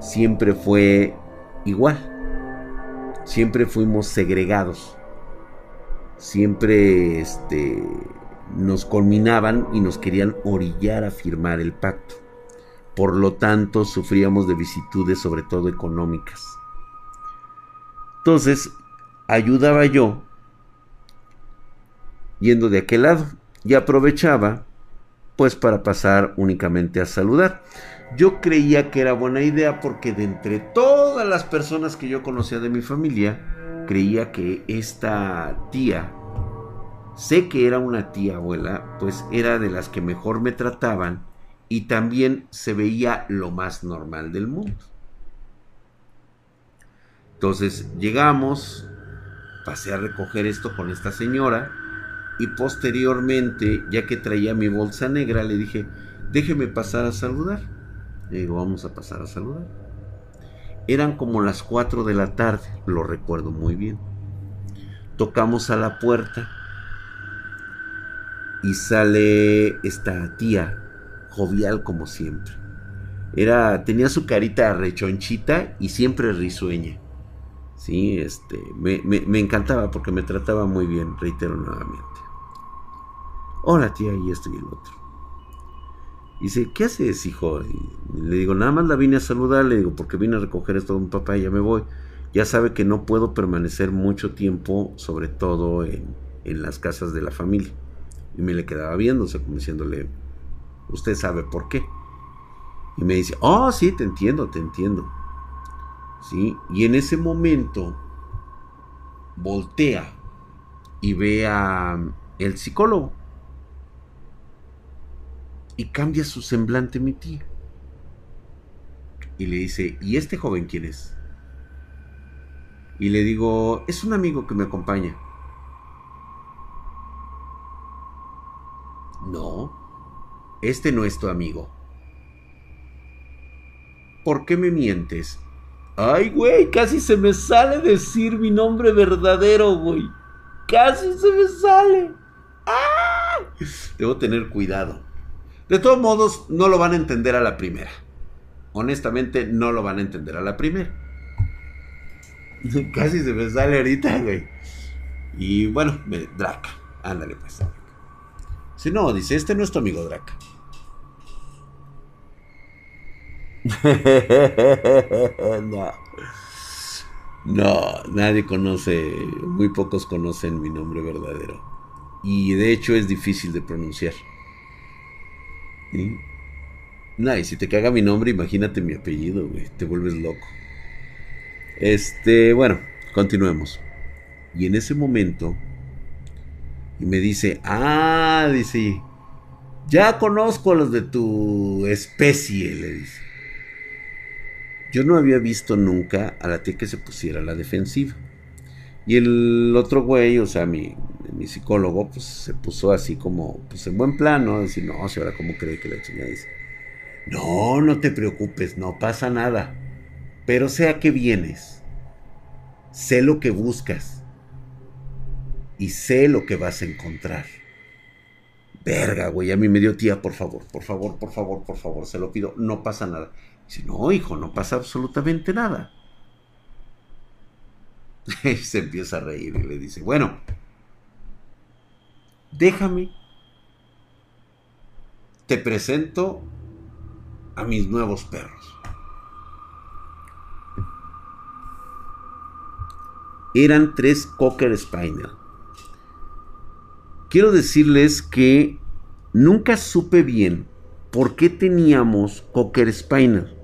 siempre fue igual. Siempre fuimos segregados. Siempre este, nos culminaban y nos querían orillar a firmar el pacto. Por lo tanto, sufríamos de vicitudes, sobre todo económicas. Entonces, ayudaba yo yendo de aquel lado y aprovechaba pues para pasar únicamente a saludar. Yo creía que era buena idea porque de entre todas las personas que yo conocía de mi familia, creía que esta tía, sé que era una tía abuela, pues era de las que mejor me trataban y también se veía lo más normal del mundo. Entonces llegamos, pasé a recoger esto con esta señora y posteriormente, ya que traía mi bolsa negra, le dije, déjeme pasar a saludar. Le digo, vamos a pasar a saludar. Eran como las 4 de la tarde, lo recuerdo muy bien. Tocamos a la puerta y sale esta tía, jovial como siempre. Era, tenía su carita rechonchita y siempre risueña. Sí, este, me, me encantaba porque me trataba muy bien, reitero nuevamente. Hola tía, y esto y el otro. Dice, ¿qué haces, hijo? Y le digo, nada más la vine a saludar, le digo, porque vine a recoger esto de un papá y ya me voy. Ya sabe que no puedo permanecer mucho tiempo, sobre todo en, las casas de la familia. Y me le quedaba sea, como diciéndole, usted sabe por qué. Y me dice, oh, sí, te entiendo, te entiendo. ¿Sí? Y en ese momento voltea y ve a el psicólogo y cambia su semblante mi tía. Y le dice, ¿y este joven quién es? Y le digo, es un amigo que me acompaña. No, este no es tu amigo. ¿Por qué me mientes? Ay, güey, casi se me sale decir mi nombre verdadero, güey. Casi se me sale. ¡Ah! Debo tener cuidado. De todos modos, no lo van a entender a la primera. Honestamente, no lo van a entender a la primera. Casi se me sale ahorita, güey. Y bueno, Draca. Ándale, pues. Si no, dice, este no es tu amigo Draca. no. No, nadie conoce, muy pocos conocen mi nombre verdadero. Y de hecho es difícil de pronunciar. ¿Sí? y si te caga mi nombre, imagínate mi apellido, güey. Te vuelves loco. Este, bueno, continuemos. Y en ese momento, y me dice, ah, dice, ya conozco a los de tu especie, le dice. Yo no había visto nunca a la tía que se pusiera a la defensiva. Y el otro güey, o sea, mi, mi psicólogo, pues se puso así como, pues en buen plano, decir, no, si ahora cómo cree que la chingada dice. No, no te preocupes, no pasa nada. Pero sé a qué vienes. Sé lo que buscas. Y sé lo que vas a encontrar. Verga, güey, a mí me dio tía, por favor, por favor, por favor, por favor, se lo pido, no pasa nada. Dice, no, hijo, no pasa absolutamente nada. Y se empieza a reír y le dice, bueno, déjame, te presento a mis nuevos perros. Eran tres Cocker Spaniel. Quiero decirles que nunca supe bien por qué teníamos Cocker Spaniel.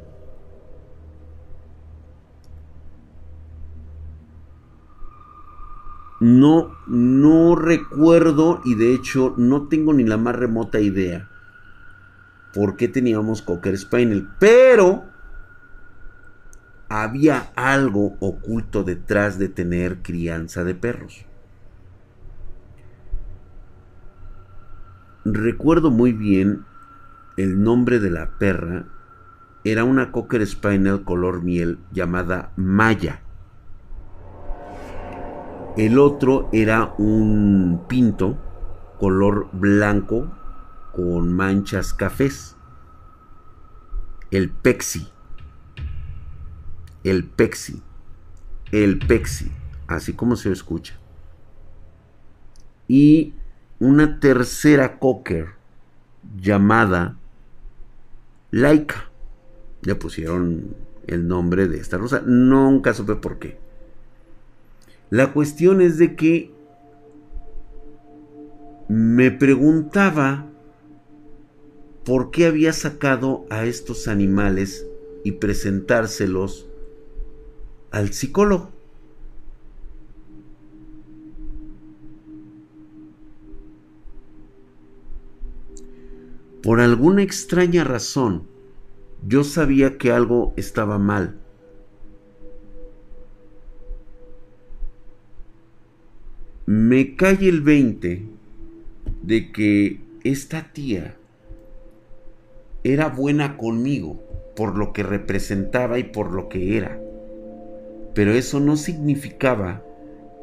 No, no recuerdo y de hecho no tengo ni la más remota idea por qué teníamos Cocker Spaniel. Pero había algo oculto detrás de tener crianza de perros. Recuerdo muy bien el nombre de la perra. Era una Cocker Spaniel color miel llamada Maya. El otro era un pinto color blanco con manchas cafés. El pexi. El pexi. El pexi. Así como se escucha. Y una tercera cocker llamada Laika. Le pusieron el nombre de esta rosa. Nunca supe por qué. La cuestión es de que me preguntaba por qué había sacado a estos animales y presentárselos al psicólogo. Por alguna extraña razón, yo sabía que algo estaba mal. Me cae el 20 de que esta tía era buena conmigo por lo que representaba y por lo que era. Pero eso no significaba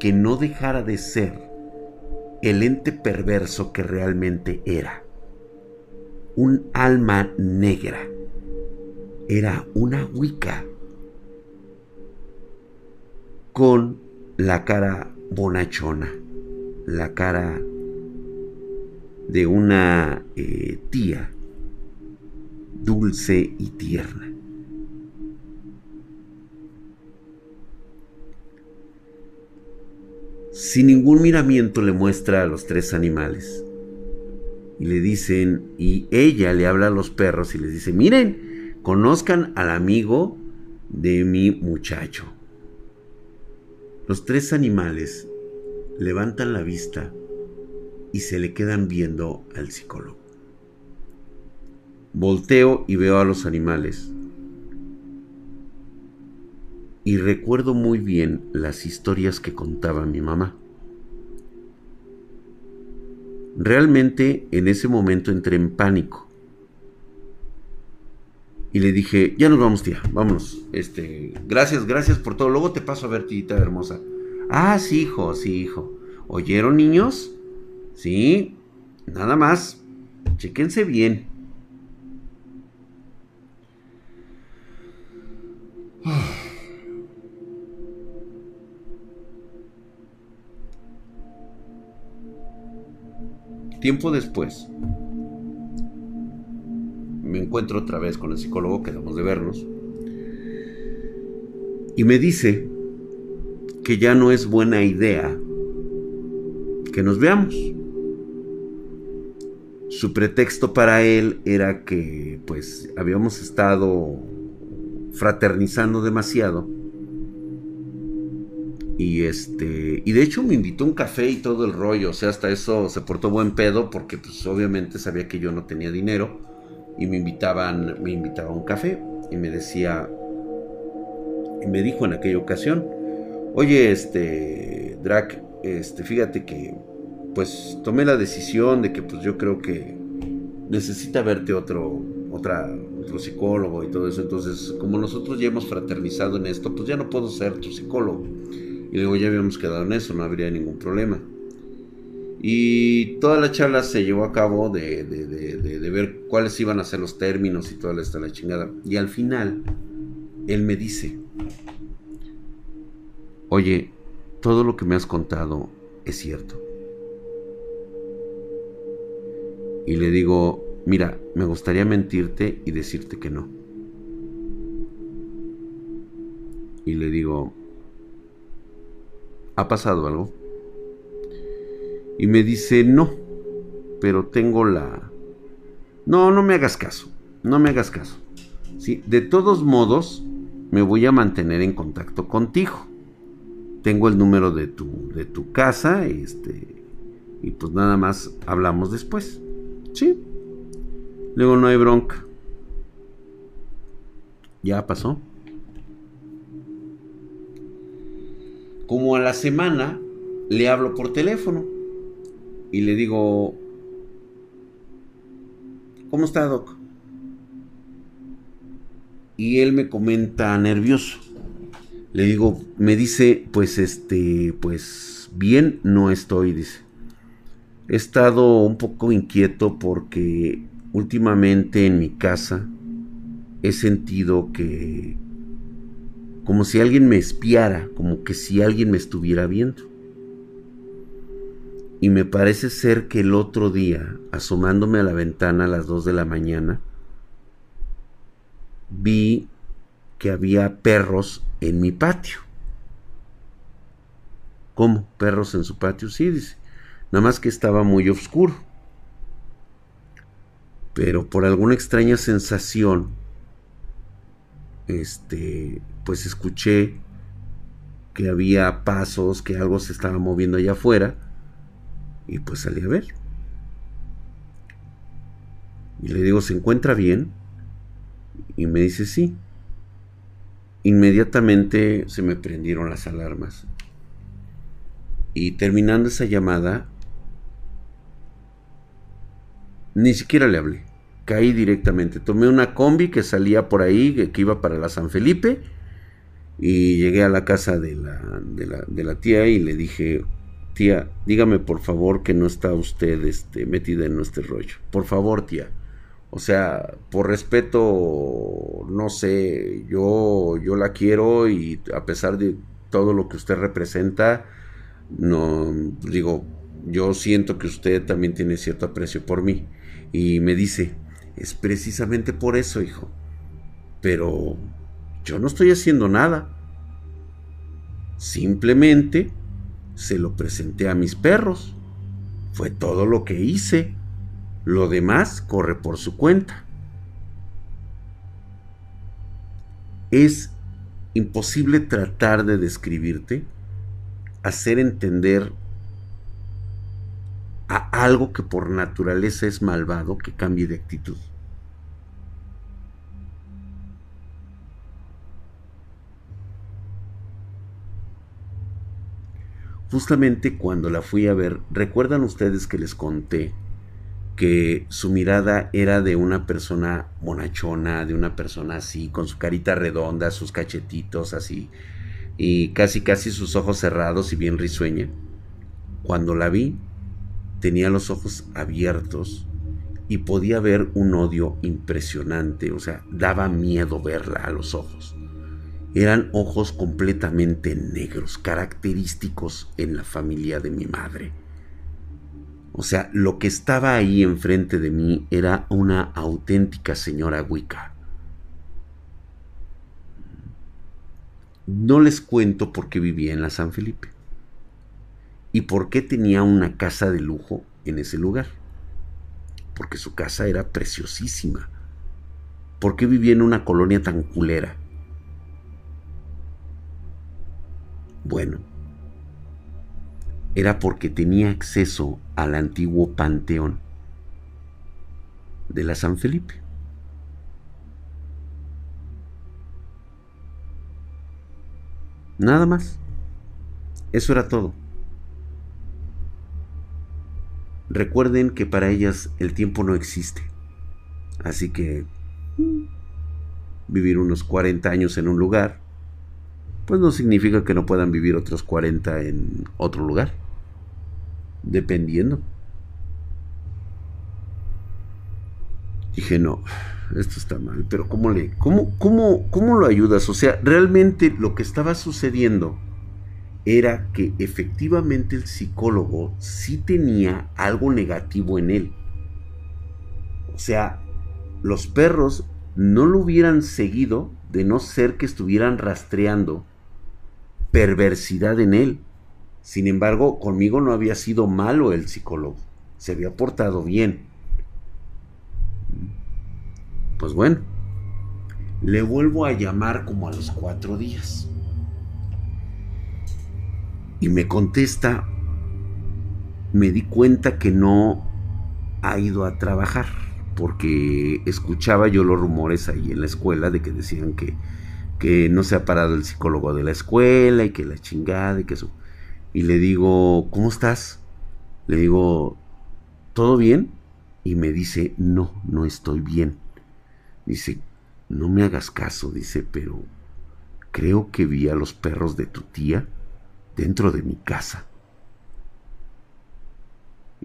que no dejara de ser el ente perverso que realmente era. Un alma negra. Era una Wicca con la cara bonachona, la cara de una eh, tía dulce y tierna. Sin ningún miramiento le muestra a los tres animales. Y le dicen, y ella le habla a los perros y les dice, miren, conozcan al amigo de mi muchacho. Los tres animales levantan la vista y se le quedan viendo al psicólogo. Volteo y veo a los animales. Y recuerdo muy bien las historias que contaba mi mamá. Realmente en ese momento entré en pánico. Y le dije, ya nos vamos, tía, vámonos. Este, gracias, gracias por todo. Luego te paso a ver, tita hermosa. Ah, sí, hijo, sí, hijo. ¿Oyeron, niños? Sí. Nada más, chequense bien. Tiempo después, me encuentro otra vez con el psicólogo, quedamos de vernos, y me dice que ya no es buena idea que nos veamos. Su pretexto para él era que pues habíamos estado fraternizando demasiado. Y este, y de hecho me invitó un café y todo el rollo, o sea, hasta eso se portó buen pedo porque pues obviamente sabía que yo no tenía dinero y me invitaban, me invitaba a un café y me decía y me dijo en aquella ocasión, "Oye, este Drac, este, fíjate que pues tomé la decisión de que pues yo creo que necesita verte otro otra otro psicólogo y todo eso. Entonces, como nosotros ya hemos fraternizado en esto, pues ya no puedo ser tu psicólogo. Y luego ya habíamos quedado en eso, no habría ningún problema. Y toda la charla se llevó a cabo de, de, ver cuáles iban a ser los términos y toda esta la chingada. Y al final, él me dice, oye, todo lo que me has contado es cierto. Y le digo, mira, me gustaría mentirte y decirte que no. Y le digo, ¿ha pasado algo? Y me dice, no, pero tengo la... No, no me hagas caso, no me hagas caso. ¿Sí? De todos modos, me voy a mantener en contacto contigo. Tengo el número de tu, de tu casa este, y pues nada más hablamos después. ¿Sí? Luego no hay bronca. Ya pasó. Como a la semana le hablo por teléfono y le digo, ¿cómo está, Doc? Y él me comenta nervioso. Le digo, me dice, pues este, pues bien no estoy, dice. He estado un poco inquieto porque últimamente en mi casa he sentido que como si alguien me espiara, como que si alguien me estuviera viendo. Y me parece ser que el otro día, asomándome a la ventana a las 2 de la mañana, vi que había perros en mi patio. ¿Cómo? ¿Perros en su patio? Sí, dice. Nada más que estaba muy oscuro pero por alguna extraña sensación, este, pues escuché que había pasos, que algo se estaba moviendo allá afuera, y pues salí a ver. Y le digo, ¿se encuentra bien? Y me dice, sí. Inmediatamente se me prendieron las alarmas. Y terminando esa llamada, ni siquiera le hablé. Caí directamente. Tomé una combi que salía por ahí, que iba para la San Felipe. Y llegué a la casa de la, de la, tía y le dije, tía, dígame por favor que no está usted este, metida en nuestro rollo. Por favor, tía. O sea, por respeto, no sé, yo, yo la quiero y a pesar de todo lo que usted representa, no, digo, yo siento que usted también tiene cierto aprecio por mí. Y me dice, es precisamente por eso, hijo. Pero yo no estoy haciendo nada. Simplemente se lo presenté a mis perros. Fue todo lo que hice. Lo demás corre por su cuenta. Es imposible tratar de describirte, hacer entender a algo que por naturaleza es malvado que cambie de actitud. Justamente cuando la fui a ver, ¿recuerdan ustedes que les conté que su mirada era de una persona bonachona, de una persona así, con su carita redonda, sus cachetitos así, y casi casi sus ojos cerrados y bien risueña? Cuando la vi, tenía los ojos abiertos y podía ver un odio impresionante, o sea, daba miedo verla a los ojos. Eran ojos completamente negros, característicos en la familia de mi madre. O sea, lo que estaba ahí enfrente de mí era una auténtica señora Wicca. No les cuento por qué vivía en la San Felipe y por qué tenía una casa de lujo en ese lugar porque su casa era preciosísima. ¿Por qué vivía en una colonia tan culera? Bueno, era porque tenía acceso al antiguo panteón de la San Felipe. Nada más. Eso era todo. Recuerden que para ellas el tiempo no existe. Así que vivir unos 40 años en un lugar, pues no significa que no puedan vivir otros 40 en otro lugar. Dependiendo. Dije, no, esto está mal, pero ¿cómo le, cómo, cómo, cómo lo ayudas? O sea, realmente lo que estaba sucediendo era que efectivamente el psicólogo sí tenía algo negativo en él. O sea, los perros no lo hubieran seguido de no ser que estuvieran rastreando perversidad en él. Sin embargo, conmigo no había sido malo el psicólogo, se había portado bien. Pues bueno, le vuelvo a llamar como a los cuatro días. Y me contesta, me di cuenta que no ha ido a trabajar, porque escuchaba yo los rumores ahí en la escuela de que decían que, que no se ha parado el psicólogo de la escuela y que la chingada y que eso. Y le digo, ¿cómo estás? Le digo, ¿todo bien? Y me dice, no, no estoy bien. Dice, no me hagas caso, dice, pero creo que vi a los perros de tu tía dentro de mi casa.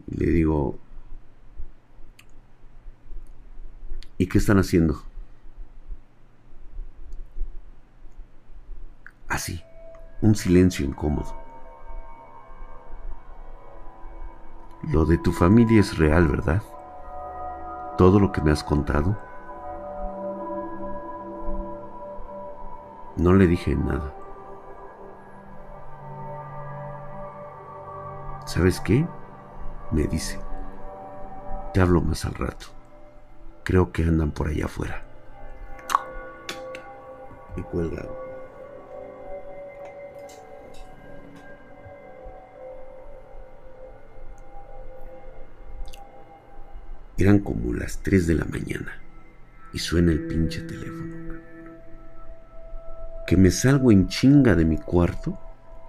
Y le digo, ¿y qué están haciendo? Así, un silencio incómodo. Lo de tu familia es real, ¿verdad? Todo lo que me has contado. No le dije nada. ¿Sabes qué? Me dice. Te hablo más al rato. Creo que andan por allá afuera. Y cuelga. Eran como las 3 de la mañana y suena el pinche teléfono. Que me salgo en chinga de mi cuarto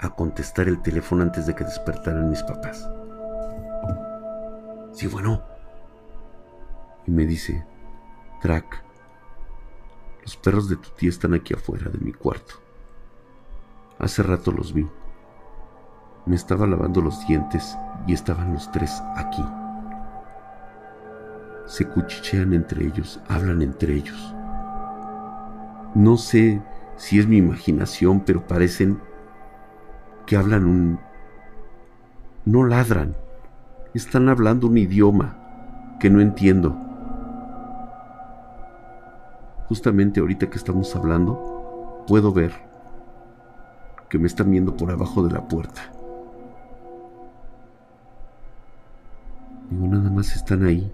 a contestar el teléfono antes de que despertaran mis papás. Sí, bueno. Y me dice, Track, los perros de tu tía están aquí afuera de mi cuarto. Hace rato los vi. Me estaba lavando los dientes y estaban los tres aquí. Se cuchichean entre ellos, hablan entre ellos. No sé si es mi imaginación, pero parecen que hablan un... no ladran, están hablando un idioma que no entiendo. Justamente ahorita que estamos hablando, puedo ver que me están viendo por abajo de la puerta. Digo, nada más están ahí.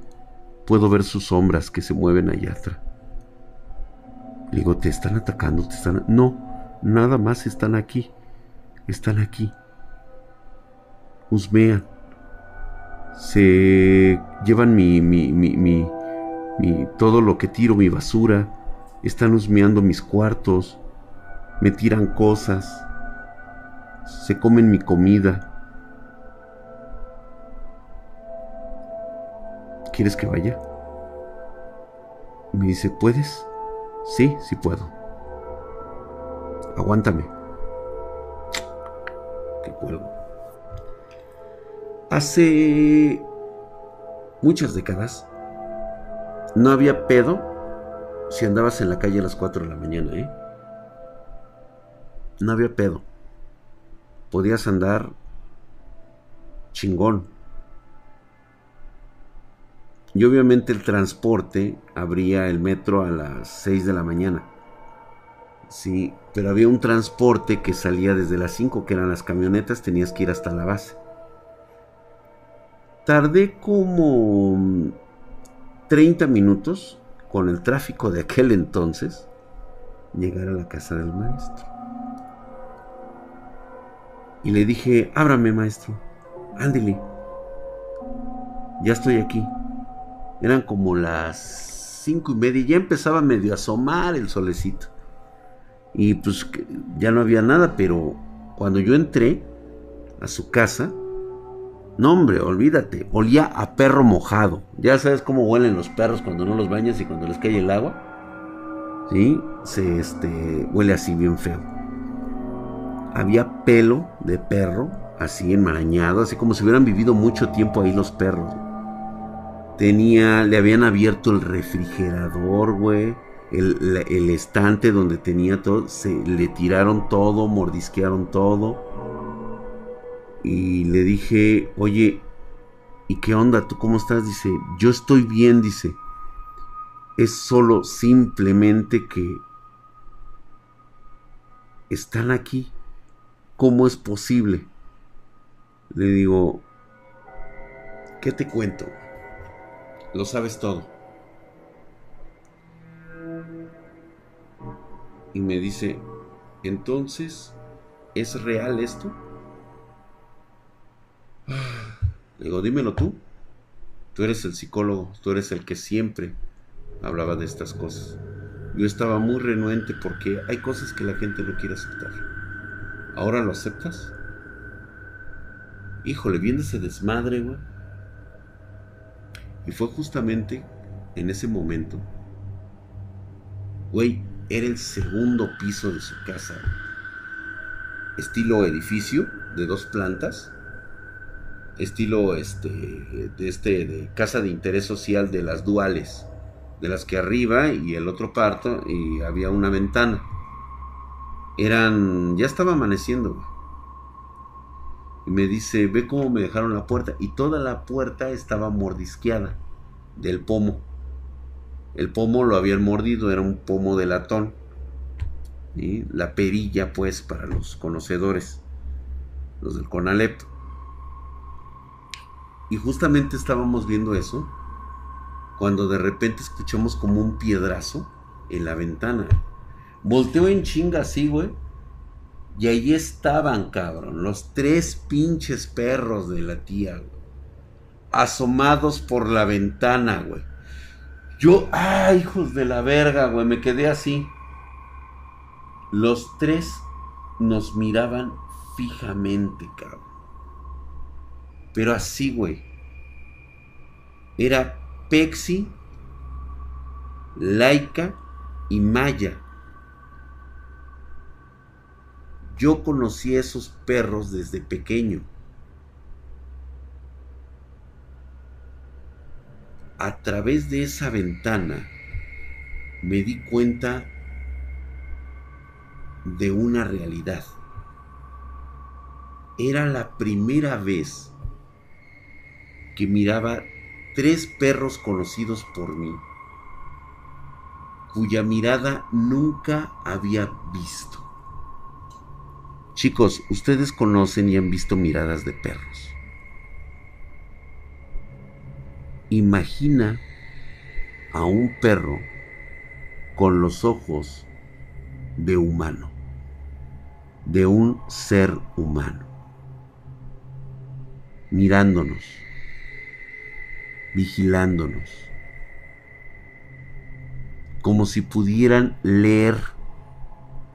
Puedo ver sus sombras que se mueven allá atrás. digo, ¿te están atacando? ¿Te están.? No, nada más están aquí están aquí. Husmean. Se llevan mi, mi, mi, mi, todo lo que tiro, mi basura. Están husmeando mis cuartos. Me tiran cosas. Se comen mi comida. ¿Quieres que vaya? Me dice, ¿puedes? Sí, sí puedo. Aguántame. Hace muchas décadas no había pedo si andabas en la calle a las 4 de la mañana, ¿eh? No había pedo. Podías andar chingón. Y obviamente el transporte abría el metro a las 6 de la mañana. Sí, pero había un transporte que salía desde las 5, que eran las camionetas, tenías que ir hasta la base. Tardé como 30 minutos con el tráfico de aquel entonces llegar a la casa del maestro. Y le dije, ábrame maestro, ándele, ya estoy aquí. Eran como las cinco y media y ya empezaba medio a asomar el solecito. Y pues ya no había nada, pero cuando yo entré a su casa, no hombre, olvídate, olía a perro mojado. Ya sabes cómo huelen los perros cuando no los bañas y cuando les cae el agua. ¿Sí? Se este, huele así bien feo. Había pelo de perro, así enmarañado, así como si hubieran vivido mucho tiempo ahí los perros. Tenía, le habían abierto el refrigerador, güey. El, el, estante donde tenía todo, se le tiraron todo, mordisquearon todo. Y le dije, oye, ¿y qué onda? ¿Tú cómo estás? Dice, yo estoy bien, dice. Es solo simplemente que están aquí. ¿Cómo es posible? Le digo, ¿qué te cuento? Lo sabes todo. Y me dice, entonces, ¿es real esto? Le digo, dímelo tú. Tú eres el psicólogo, tú eres el que siempre hablaba de estas cosas. Yo estaba muy renuente porque hay cosas que la gente no quiere aceptar. ¿Ahora lo aceptas? Híjole, viene ese desmadre, güey. Y fue justamente en ese momento, güey, era el segundo piso de su casa. Estilo edificio de dos plantas. Estilo este de este de casa de interés social de las duales, de las que arriba y el otro parto y había una ventana. Eran ya estaba amaneciendo. Y me dice, ve cómo me dejaron la puerta. Y toda la puerta estaba mordisqueada del pomo. El pomo lo habían mordido, era un pomo de latón. y La perilla, pues, para los conocedores, los del Conalep. Y justamente estábamos viendo eso cuando de repente escuchamos como un piedrazo en la ventana. Volteo en chinga así, güey. Y ahí estaban, cabrón, los tres pinches perros de la tía, güey. Asomados por la ventana, güey. Yo, ay, hijos de la verga, güey, me quedé así. Los tres nos miraban fijamente, cabrón. Pero así, güey. Era Pexi, Laika y Maya. Yo conocí a esos perros desde pequeño. A través de esa ventana me di cuenta de una realidad. Era la primera vez que miraba tres perros conocidos por mí, cuya mirada nunca había visto. Chicos, ustedes conocen y han visto miradas de perros. Imagina a un perro con los ojos de humano, de un ser humano, mirándonos, vigilándonos, como si pudieran leer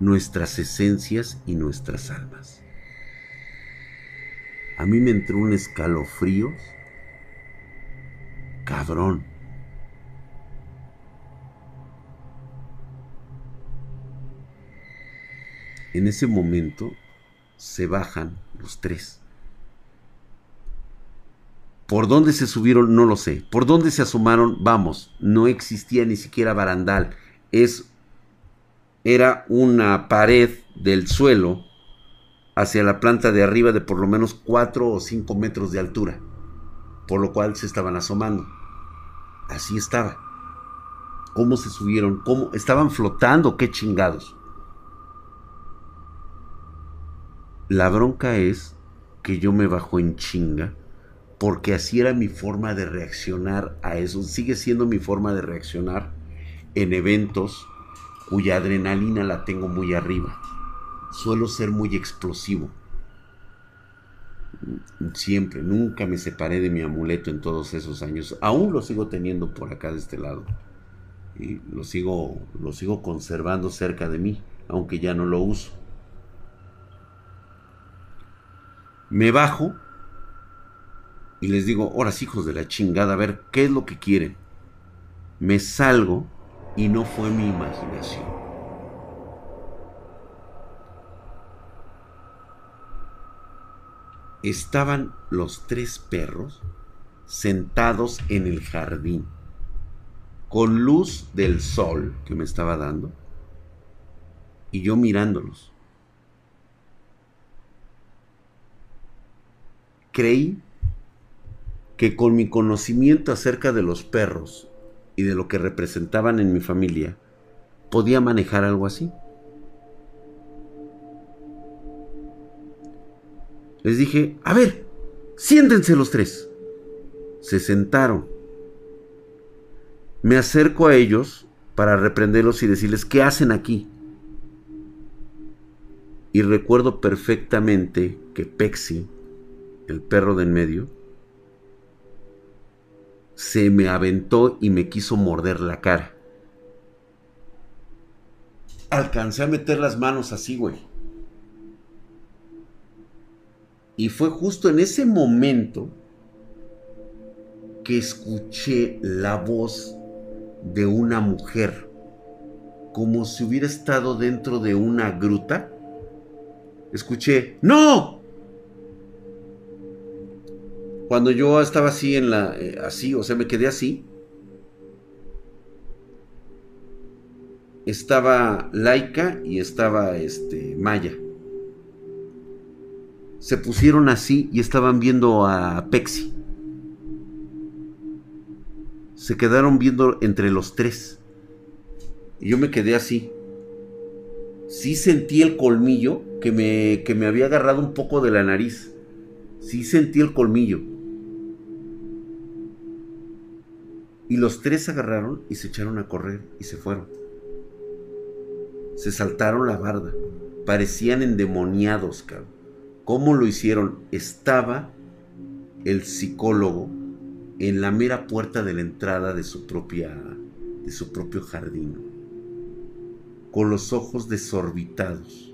nuestras esencias y nuestras almas. A mí me entró un escalofrío cabrón. En ese momento se bajan los tres. Por dónde se subieron, no lo sé. Por dónde se asomaron, vamos, no existía ni siquiera barandal. Es, era una pared del suelo hacia la planta de arriba de por lo menos 4 o 5 metros de altura, por lo cual se estaban asomando. Así estaba. ¿Cómo se subieron? ¿Cómo estaban flotando? ¿Qué chingados? La bronca es que yo me bajo en chinga porque así era mi forma de reaccionar a eso. Sigue siendo mi forma de reaccionar en eventos cuya adrenalina la tengo muy arriba suelo ser muy explosivo. Siempre, nunca me separé de mi amuleto en todos esos años. Aún lo sigo teniendo por acá de este lado. Y lo sigo, lo sigo conservando cerca de mí, aunque ya no lo uso. Me bajo y les digo, horas hijos de la chingada, a ver, ¿qué es lo que quieren? Me salgo y no fue mi imaginación. estaban los tres perros sentados en el jardín, con luz del sol que me estaba dando, y yo mirándolos. Creí que con mi conocimiento acerca de los perros y de lo que representaban en mi familia, podía manejar algo así. Les dije, a ver, siéntense los tres. Se sentaron. Me acerco a ellos para reprenderlos y decirles, ¿qué hacen aquí? Y recuerdo perfectamente que Pexi, el perro de en medio, se me aventó y me quiso morder la cara. Alcancé a meter las manos así, güey. Y fue justo en ese momento que escuché la voz de una mujer, como si hubiera estado dentro de una gruta. Escuché, ¡No! Cuando yo estaba así en la, eh, así, o sea, me quedé así. Estaba Laika y estaba este Maya se pusieron así y estaban viendo a Pexi. Se quedaron viendo entre los tres. Y yo me quedé así. Sí sentí el colmillo que me, que me había agarrado un poco de la nariz. Sí sentí el colmillo. Y los tres agarraron y se echaron a correr y se fueron. Se saltaron la barda. Parecían endemoniados, cabrón. ¿Cómo lo hicieron? Estaba el psicólogo en la mera puerta de la entrada de su propia de su propio jardín con los ojos desorbitados.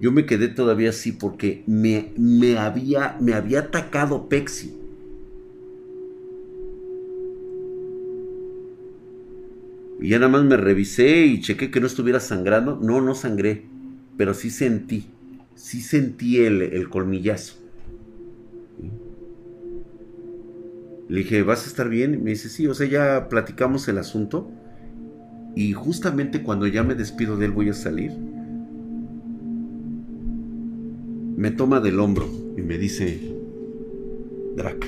Yo me quedé todavía así porque me, me, había, me había atacado Pexi. Y ya nada más me revisé y chequé que no estuviera sangrando. No, no sangré, pero sí sentí, sí sentí el, colmillazo. Le dije, ¿vas a estar bien? me dice, sí, o sea, ya platicamos el asunto. Y justamente cuando ya me despido de él voy a salir, me toma del hombro y me dice, Drac,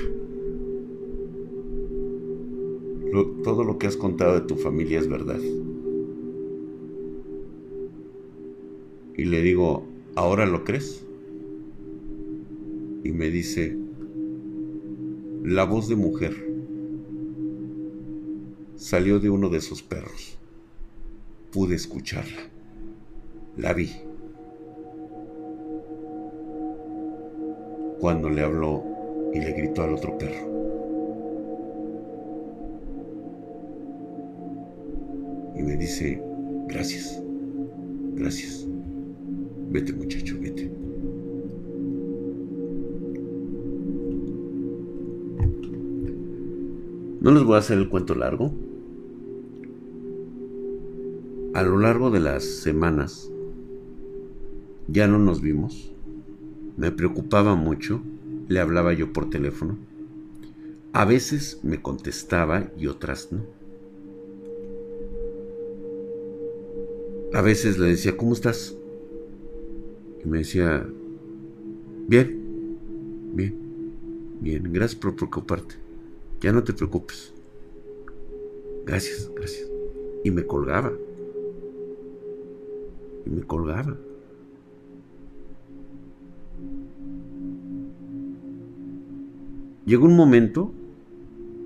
todo lo que has contado de tu familia es verdad. Y le digo, ¿ahora lo crees? Y me dice, la voz de mujer salió de uno de esos perros. Pude escucharla. La vi. Cuando le habló y le gritó al otro perro. y me dice, gracias, gracias. Vete muchacho, vete. No les voy a hacer el cuento largo. A lo largo de las semanas ya no nos vimos, me preocupaba mucho, le hablaba yo por teléfono. A veces me contestaba y otras no. A veces le decía, ¿cómo estás? Y me decía, bien, bien, bien, gracias por preocuparte. Ya no te preocupes. Gracias, gracias. Y me colgaba. Y me colgaba. Llegó un momento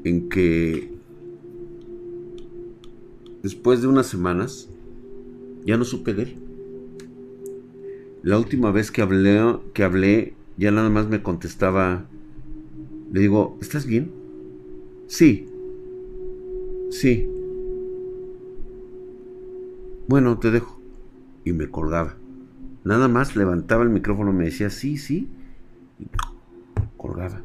en que después de unas semanas ya no supe de él. La última vez que hablé, ya nada más me contestaba, le digo, ¿estás bien? Sí, sí. Bueno, te dejo. Y me colgaba. Nada más levantaba el micrófono, me decía, sí, sí, y colgaba.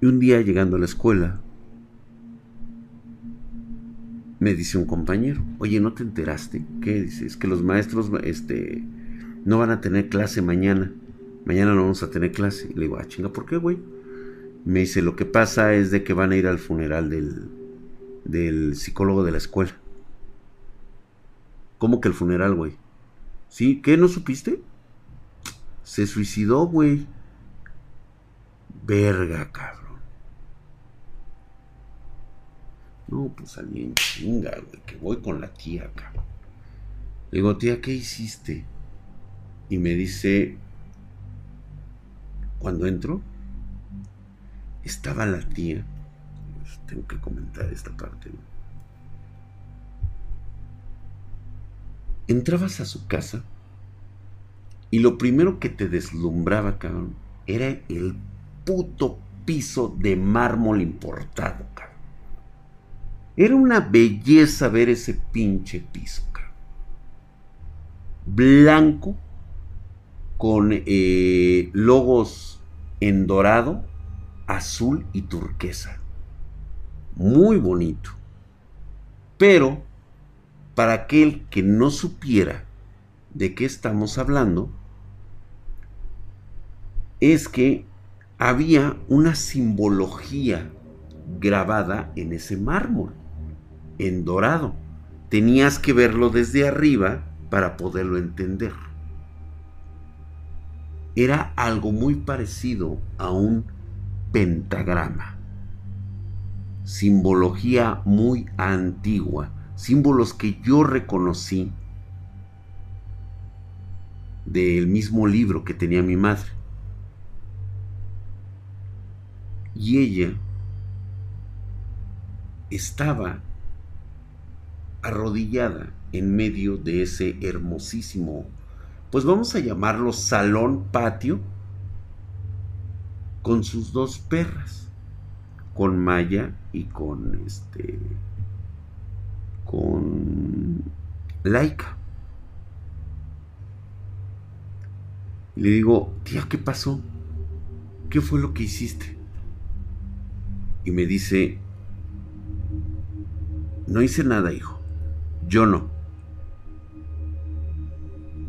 Y un día llegando a la escuela, me dice un compañero, oye, ¿no te enteraste? ¿Qué? Dice, es que los maestros este, no van a tener clase mañana. Mañana no vamos a tener clase. Y le digo, ah, chinga, ¿por qué, güey? Me dice, lo que pasa es de que van a ir al funeral del, del psicólogo de la escuela. ¿Cómo que el funeral, güey? ¿Sí? ¿Qué? ¿No supiste? Se suicidó, güey. Verga, cabrón. No, pues alguien chinga, güey, que voy con la tía, cabrón. Le digo, tía, ¿qué hiciste? Y me dice, cuando entro, estaba la tía. Pues, tengo que comentar esta parte. Entrabas a su casa y lo primero que te deslumbraba, cabrón, era el puto piso de mármol importado, cabrón. Era una belleza ver ese pinche piso. Blanco, con eh, logos en dorado, azul y turquesa. Muy bonito. Pero, para aquel que no supiera de qué estamos hablando, es que había una simbología grabada en ese mármol en dorado. Tenías que verlo desde arriba para poderlo entender. Era algo muy parecido a un pentagrama. Simbología muy antigua, símbolos que yo reconocí del mismo libro que tenía mi madre. Y ella estaba arrodillada en medio de ese hermosísimo, pues vamos a llamarlo salón patio, con sus dos perras, con Maya y con este, con Laika. le digo, tía, ¿qué pasó? ¿Qué fue lo que hiciste? Y me dice, no hice nada, hijo. Yo no.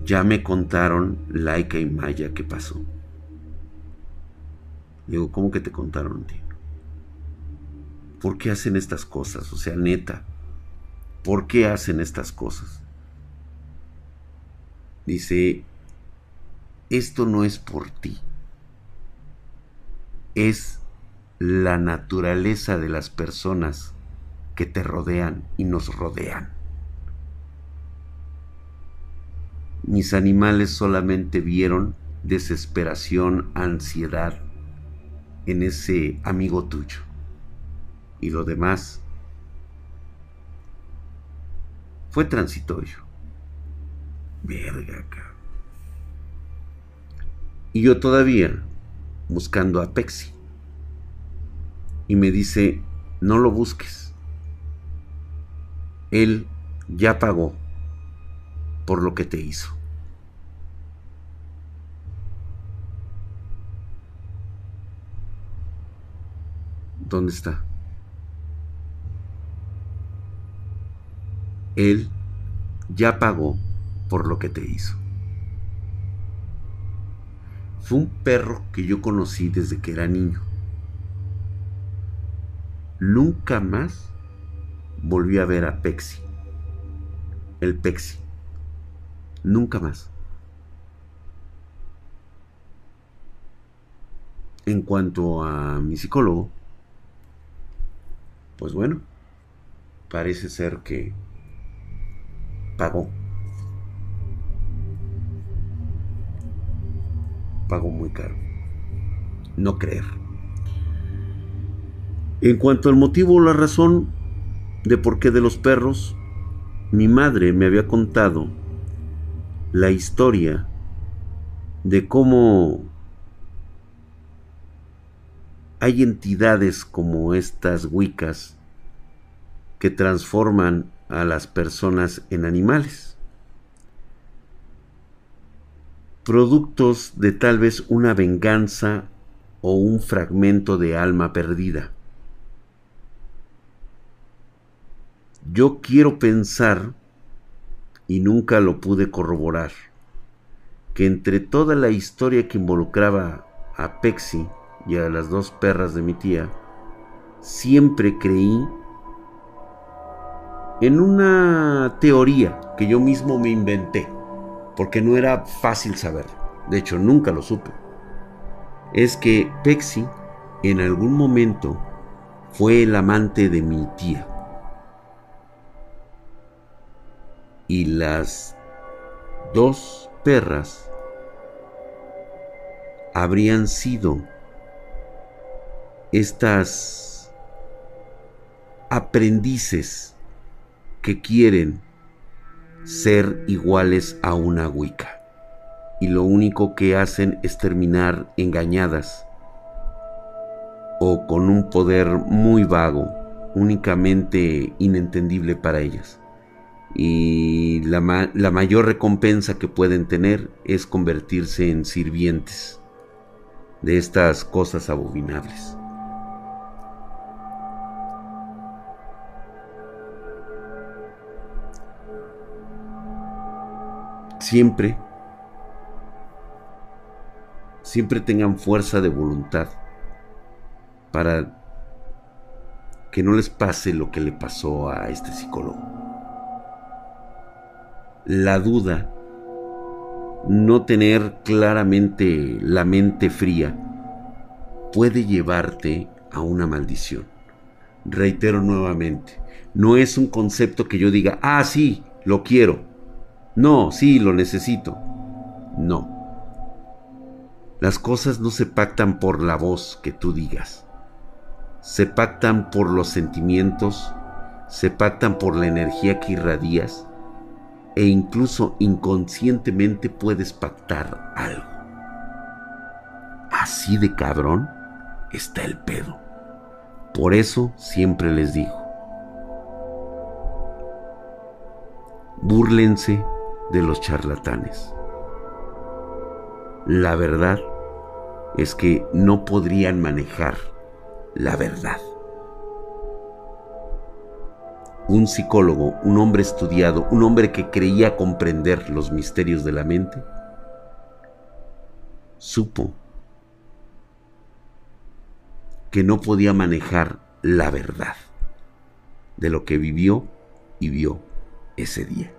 Ya me contaron Laika y Maya qué pasó. Digo, ¿cómo que te contaron, tío? ¿Por qué hacen estas cosas? O sea, neta, ¿por qué hacen estas cosas? Dice, esto no es por ti. Es la naturaleza de las personas que te rodean y nos rodean. Mis animales solamente vieron desesperación, ansiedad en ese amigo tuyo. Y lo demás fue transitorio. Verga, cabrón. Y yo todavía buscando a Pexi. Y me dice, no lo busques. Él ya pagó por lo que te hizo. ¿Dónde está? Él ya pagó por lo que te hizo. Fue un perro que yo conocí desde que era niño. Nunca más volví a ver a Pexi. El Pexi. Nunca más. En cuanto a mi psicólogo, pues bueno, parece ser que pagó. Pagó muy caro. No creer. En cuanto al motivo o la razón de por qué de los perros, mi madre me había contado la historia de cómo hay entidades como estas Wiccas que transforman a las personas en animales. Productos de tal vez una venganza o un fragmento de alma perdida. Yo quiero pensar, y nunca lo pude corroborar, que entre toda la historia que involucraba a Pexi, y a las dos perras de mi tía, siempre creí en una teoría que yo mismo me inventé, porque no era fácil saber, de hecho nunca lo supe, es que Pexi en algún momento fue el amante de mi tía. Y las dos perras habrían sido estas aprendices que quieren ser iguales a una Wicca y lo único que hacen es terminar engañadas o con un poder muy vago, únicamente inentendible para ellas. Y la, la mayor recompensa que pueden tener es convertirse en sirvientes de estas cosas abominables. Siempre, siempre tengan fuerza de voluntad para que no les pase lo que le pasó a este psicólogo. La duda, no tener claramente la mente fría, puede llevarte a una maldición. Reitero nuevamente, no es un concepto que yo diga, ah, sí, lo quiero. No, sí, lo necesito. No. Las cosas no se pactan por la voz que tú digas. Se pactan por los sentimientos, se pactan por la energía que irradias e incluso inconscientemente puedes pactar algo. Así de cabrón está el pedo. Por eso siempre les digo, búrlense de los charlatanes. La verdad es que no podrían manejar la verdad. Un psicólogo, un hombre estudiado, un hombre que creía comprender los misterios de la mente, supo que no podía manejar la verdad de lo que vivió y vio ese día.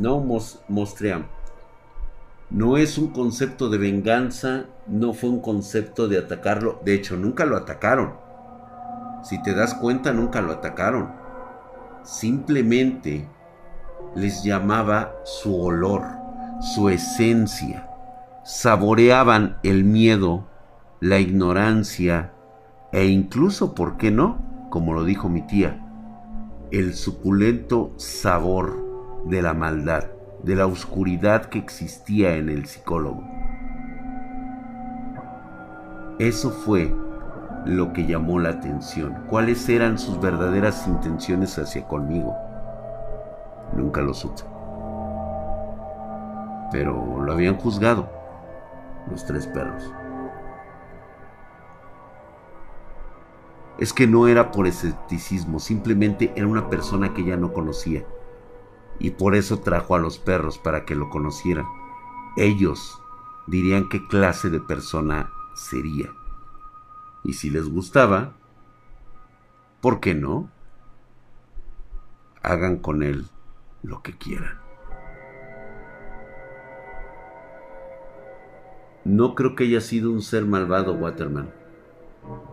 No Mostream. No es un concepto de venganza, no fue un concepto de atacarlo. De hecho, nunca lo atacaron. Si te das cuenta, nunca lo atacaron. Simplemente les llamaba su olor, su esencia. Saboreaban el miedo, la ignorancia e incluso, ¿por qué no? Como lo dijo mi tía, el suculento sabor de la maldad, de la oscuridad que existía en el psicólogo. Eso fue lo que llamó la atención. ¿Cuáles eran sus verdaderas intenciones hacia conmigo? Nunca lo supe. Pero lo habían juzgado los tres perros. es que no era por escepticismo, simplemente era una persona que ya no conocía. Y por eso trajo a los perros para que lo conocieran. Ellos dirían qué clase de persona sería. Y si les gustaba, ¿por qué no? Hagan con él lo que quieran. No creo que haya sido un ser malvado, Waterman.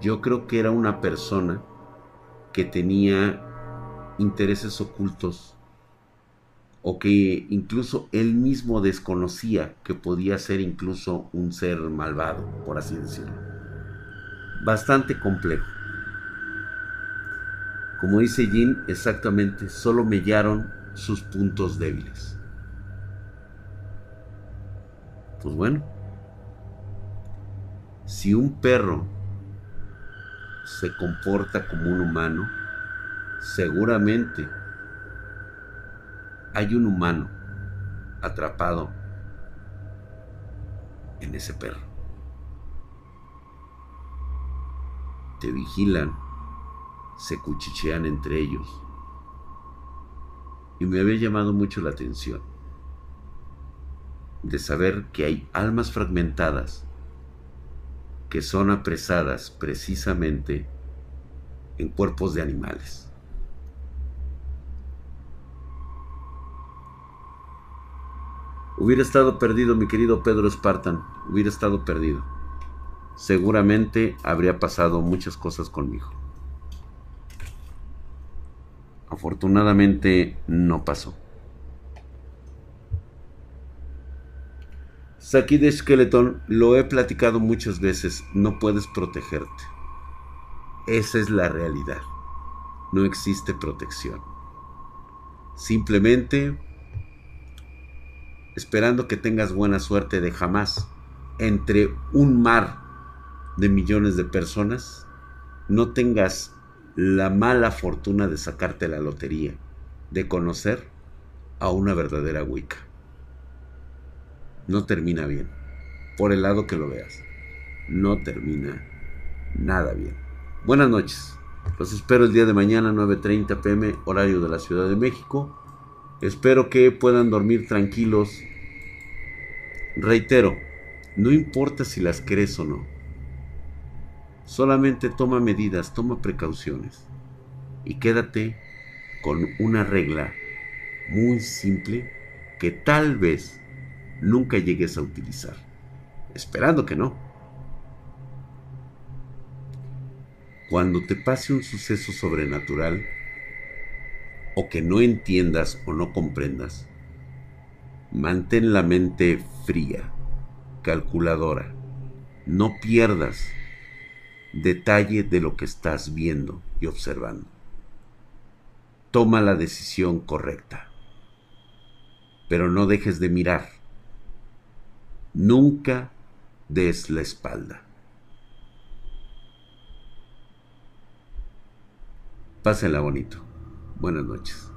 Yo creo que era una persona que tenía intereses ocultos o que incluso él mismo desconocía que podía ser incluso un ser malvado, por así decirlo. Bastante complejo. Como dice Jin, exactamente, solo mellaron sus puntos débiles. Pues bueno, si un perro se comporta como un humano, seguramente hay un humano atrapado en ese perro. Te vigilan, se cuchichean entre ellos. Y me había llamado mucho la atención de saber que hay almas fragmentadas que son apresadas precisamente en cuerpos de animales. Hubiera estado perdido, mi querido Pedro Spartan, hubiera estado perdido. Seguramente habría pasado muchas cosas conmigo. Afortunadamente no pasó. Saki de Skeleton, lo he platicado muchas veces, no puedes protegerte. Esa es la realidad. No existe protección. Simplemente esperando que tengas buena suerte de jamás entre un mar de millones de personas no tengas la mala fortuna de sacarte la lotería, de conocer a una verdadera Wicca. No termina bien, por el lado que lo veas. No termina nada bien. Buenas noches. Los espero el día de mañana 9.30 pm horario de la Ciudad de México Espero que puedan dormir tranquilos. Reitero, no importa si las crees o no. Solamente toma medidas, toma precauciones. Y quédate con una regla muy simple que tal vez nunca llegues a utilizar. Esperando que no. Cuando te pase un suceso sobrenatural, o que no entiendas o no comprendas, mantén la mente fría, calculadora. No pierdas detalle de lo que estás viendo y observando. Toma la decisión correcta, pero no dejes de mirar. Nunca des la espalda. Pásenla bonito. Buenas noches.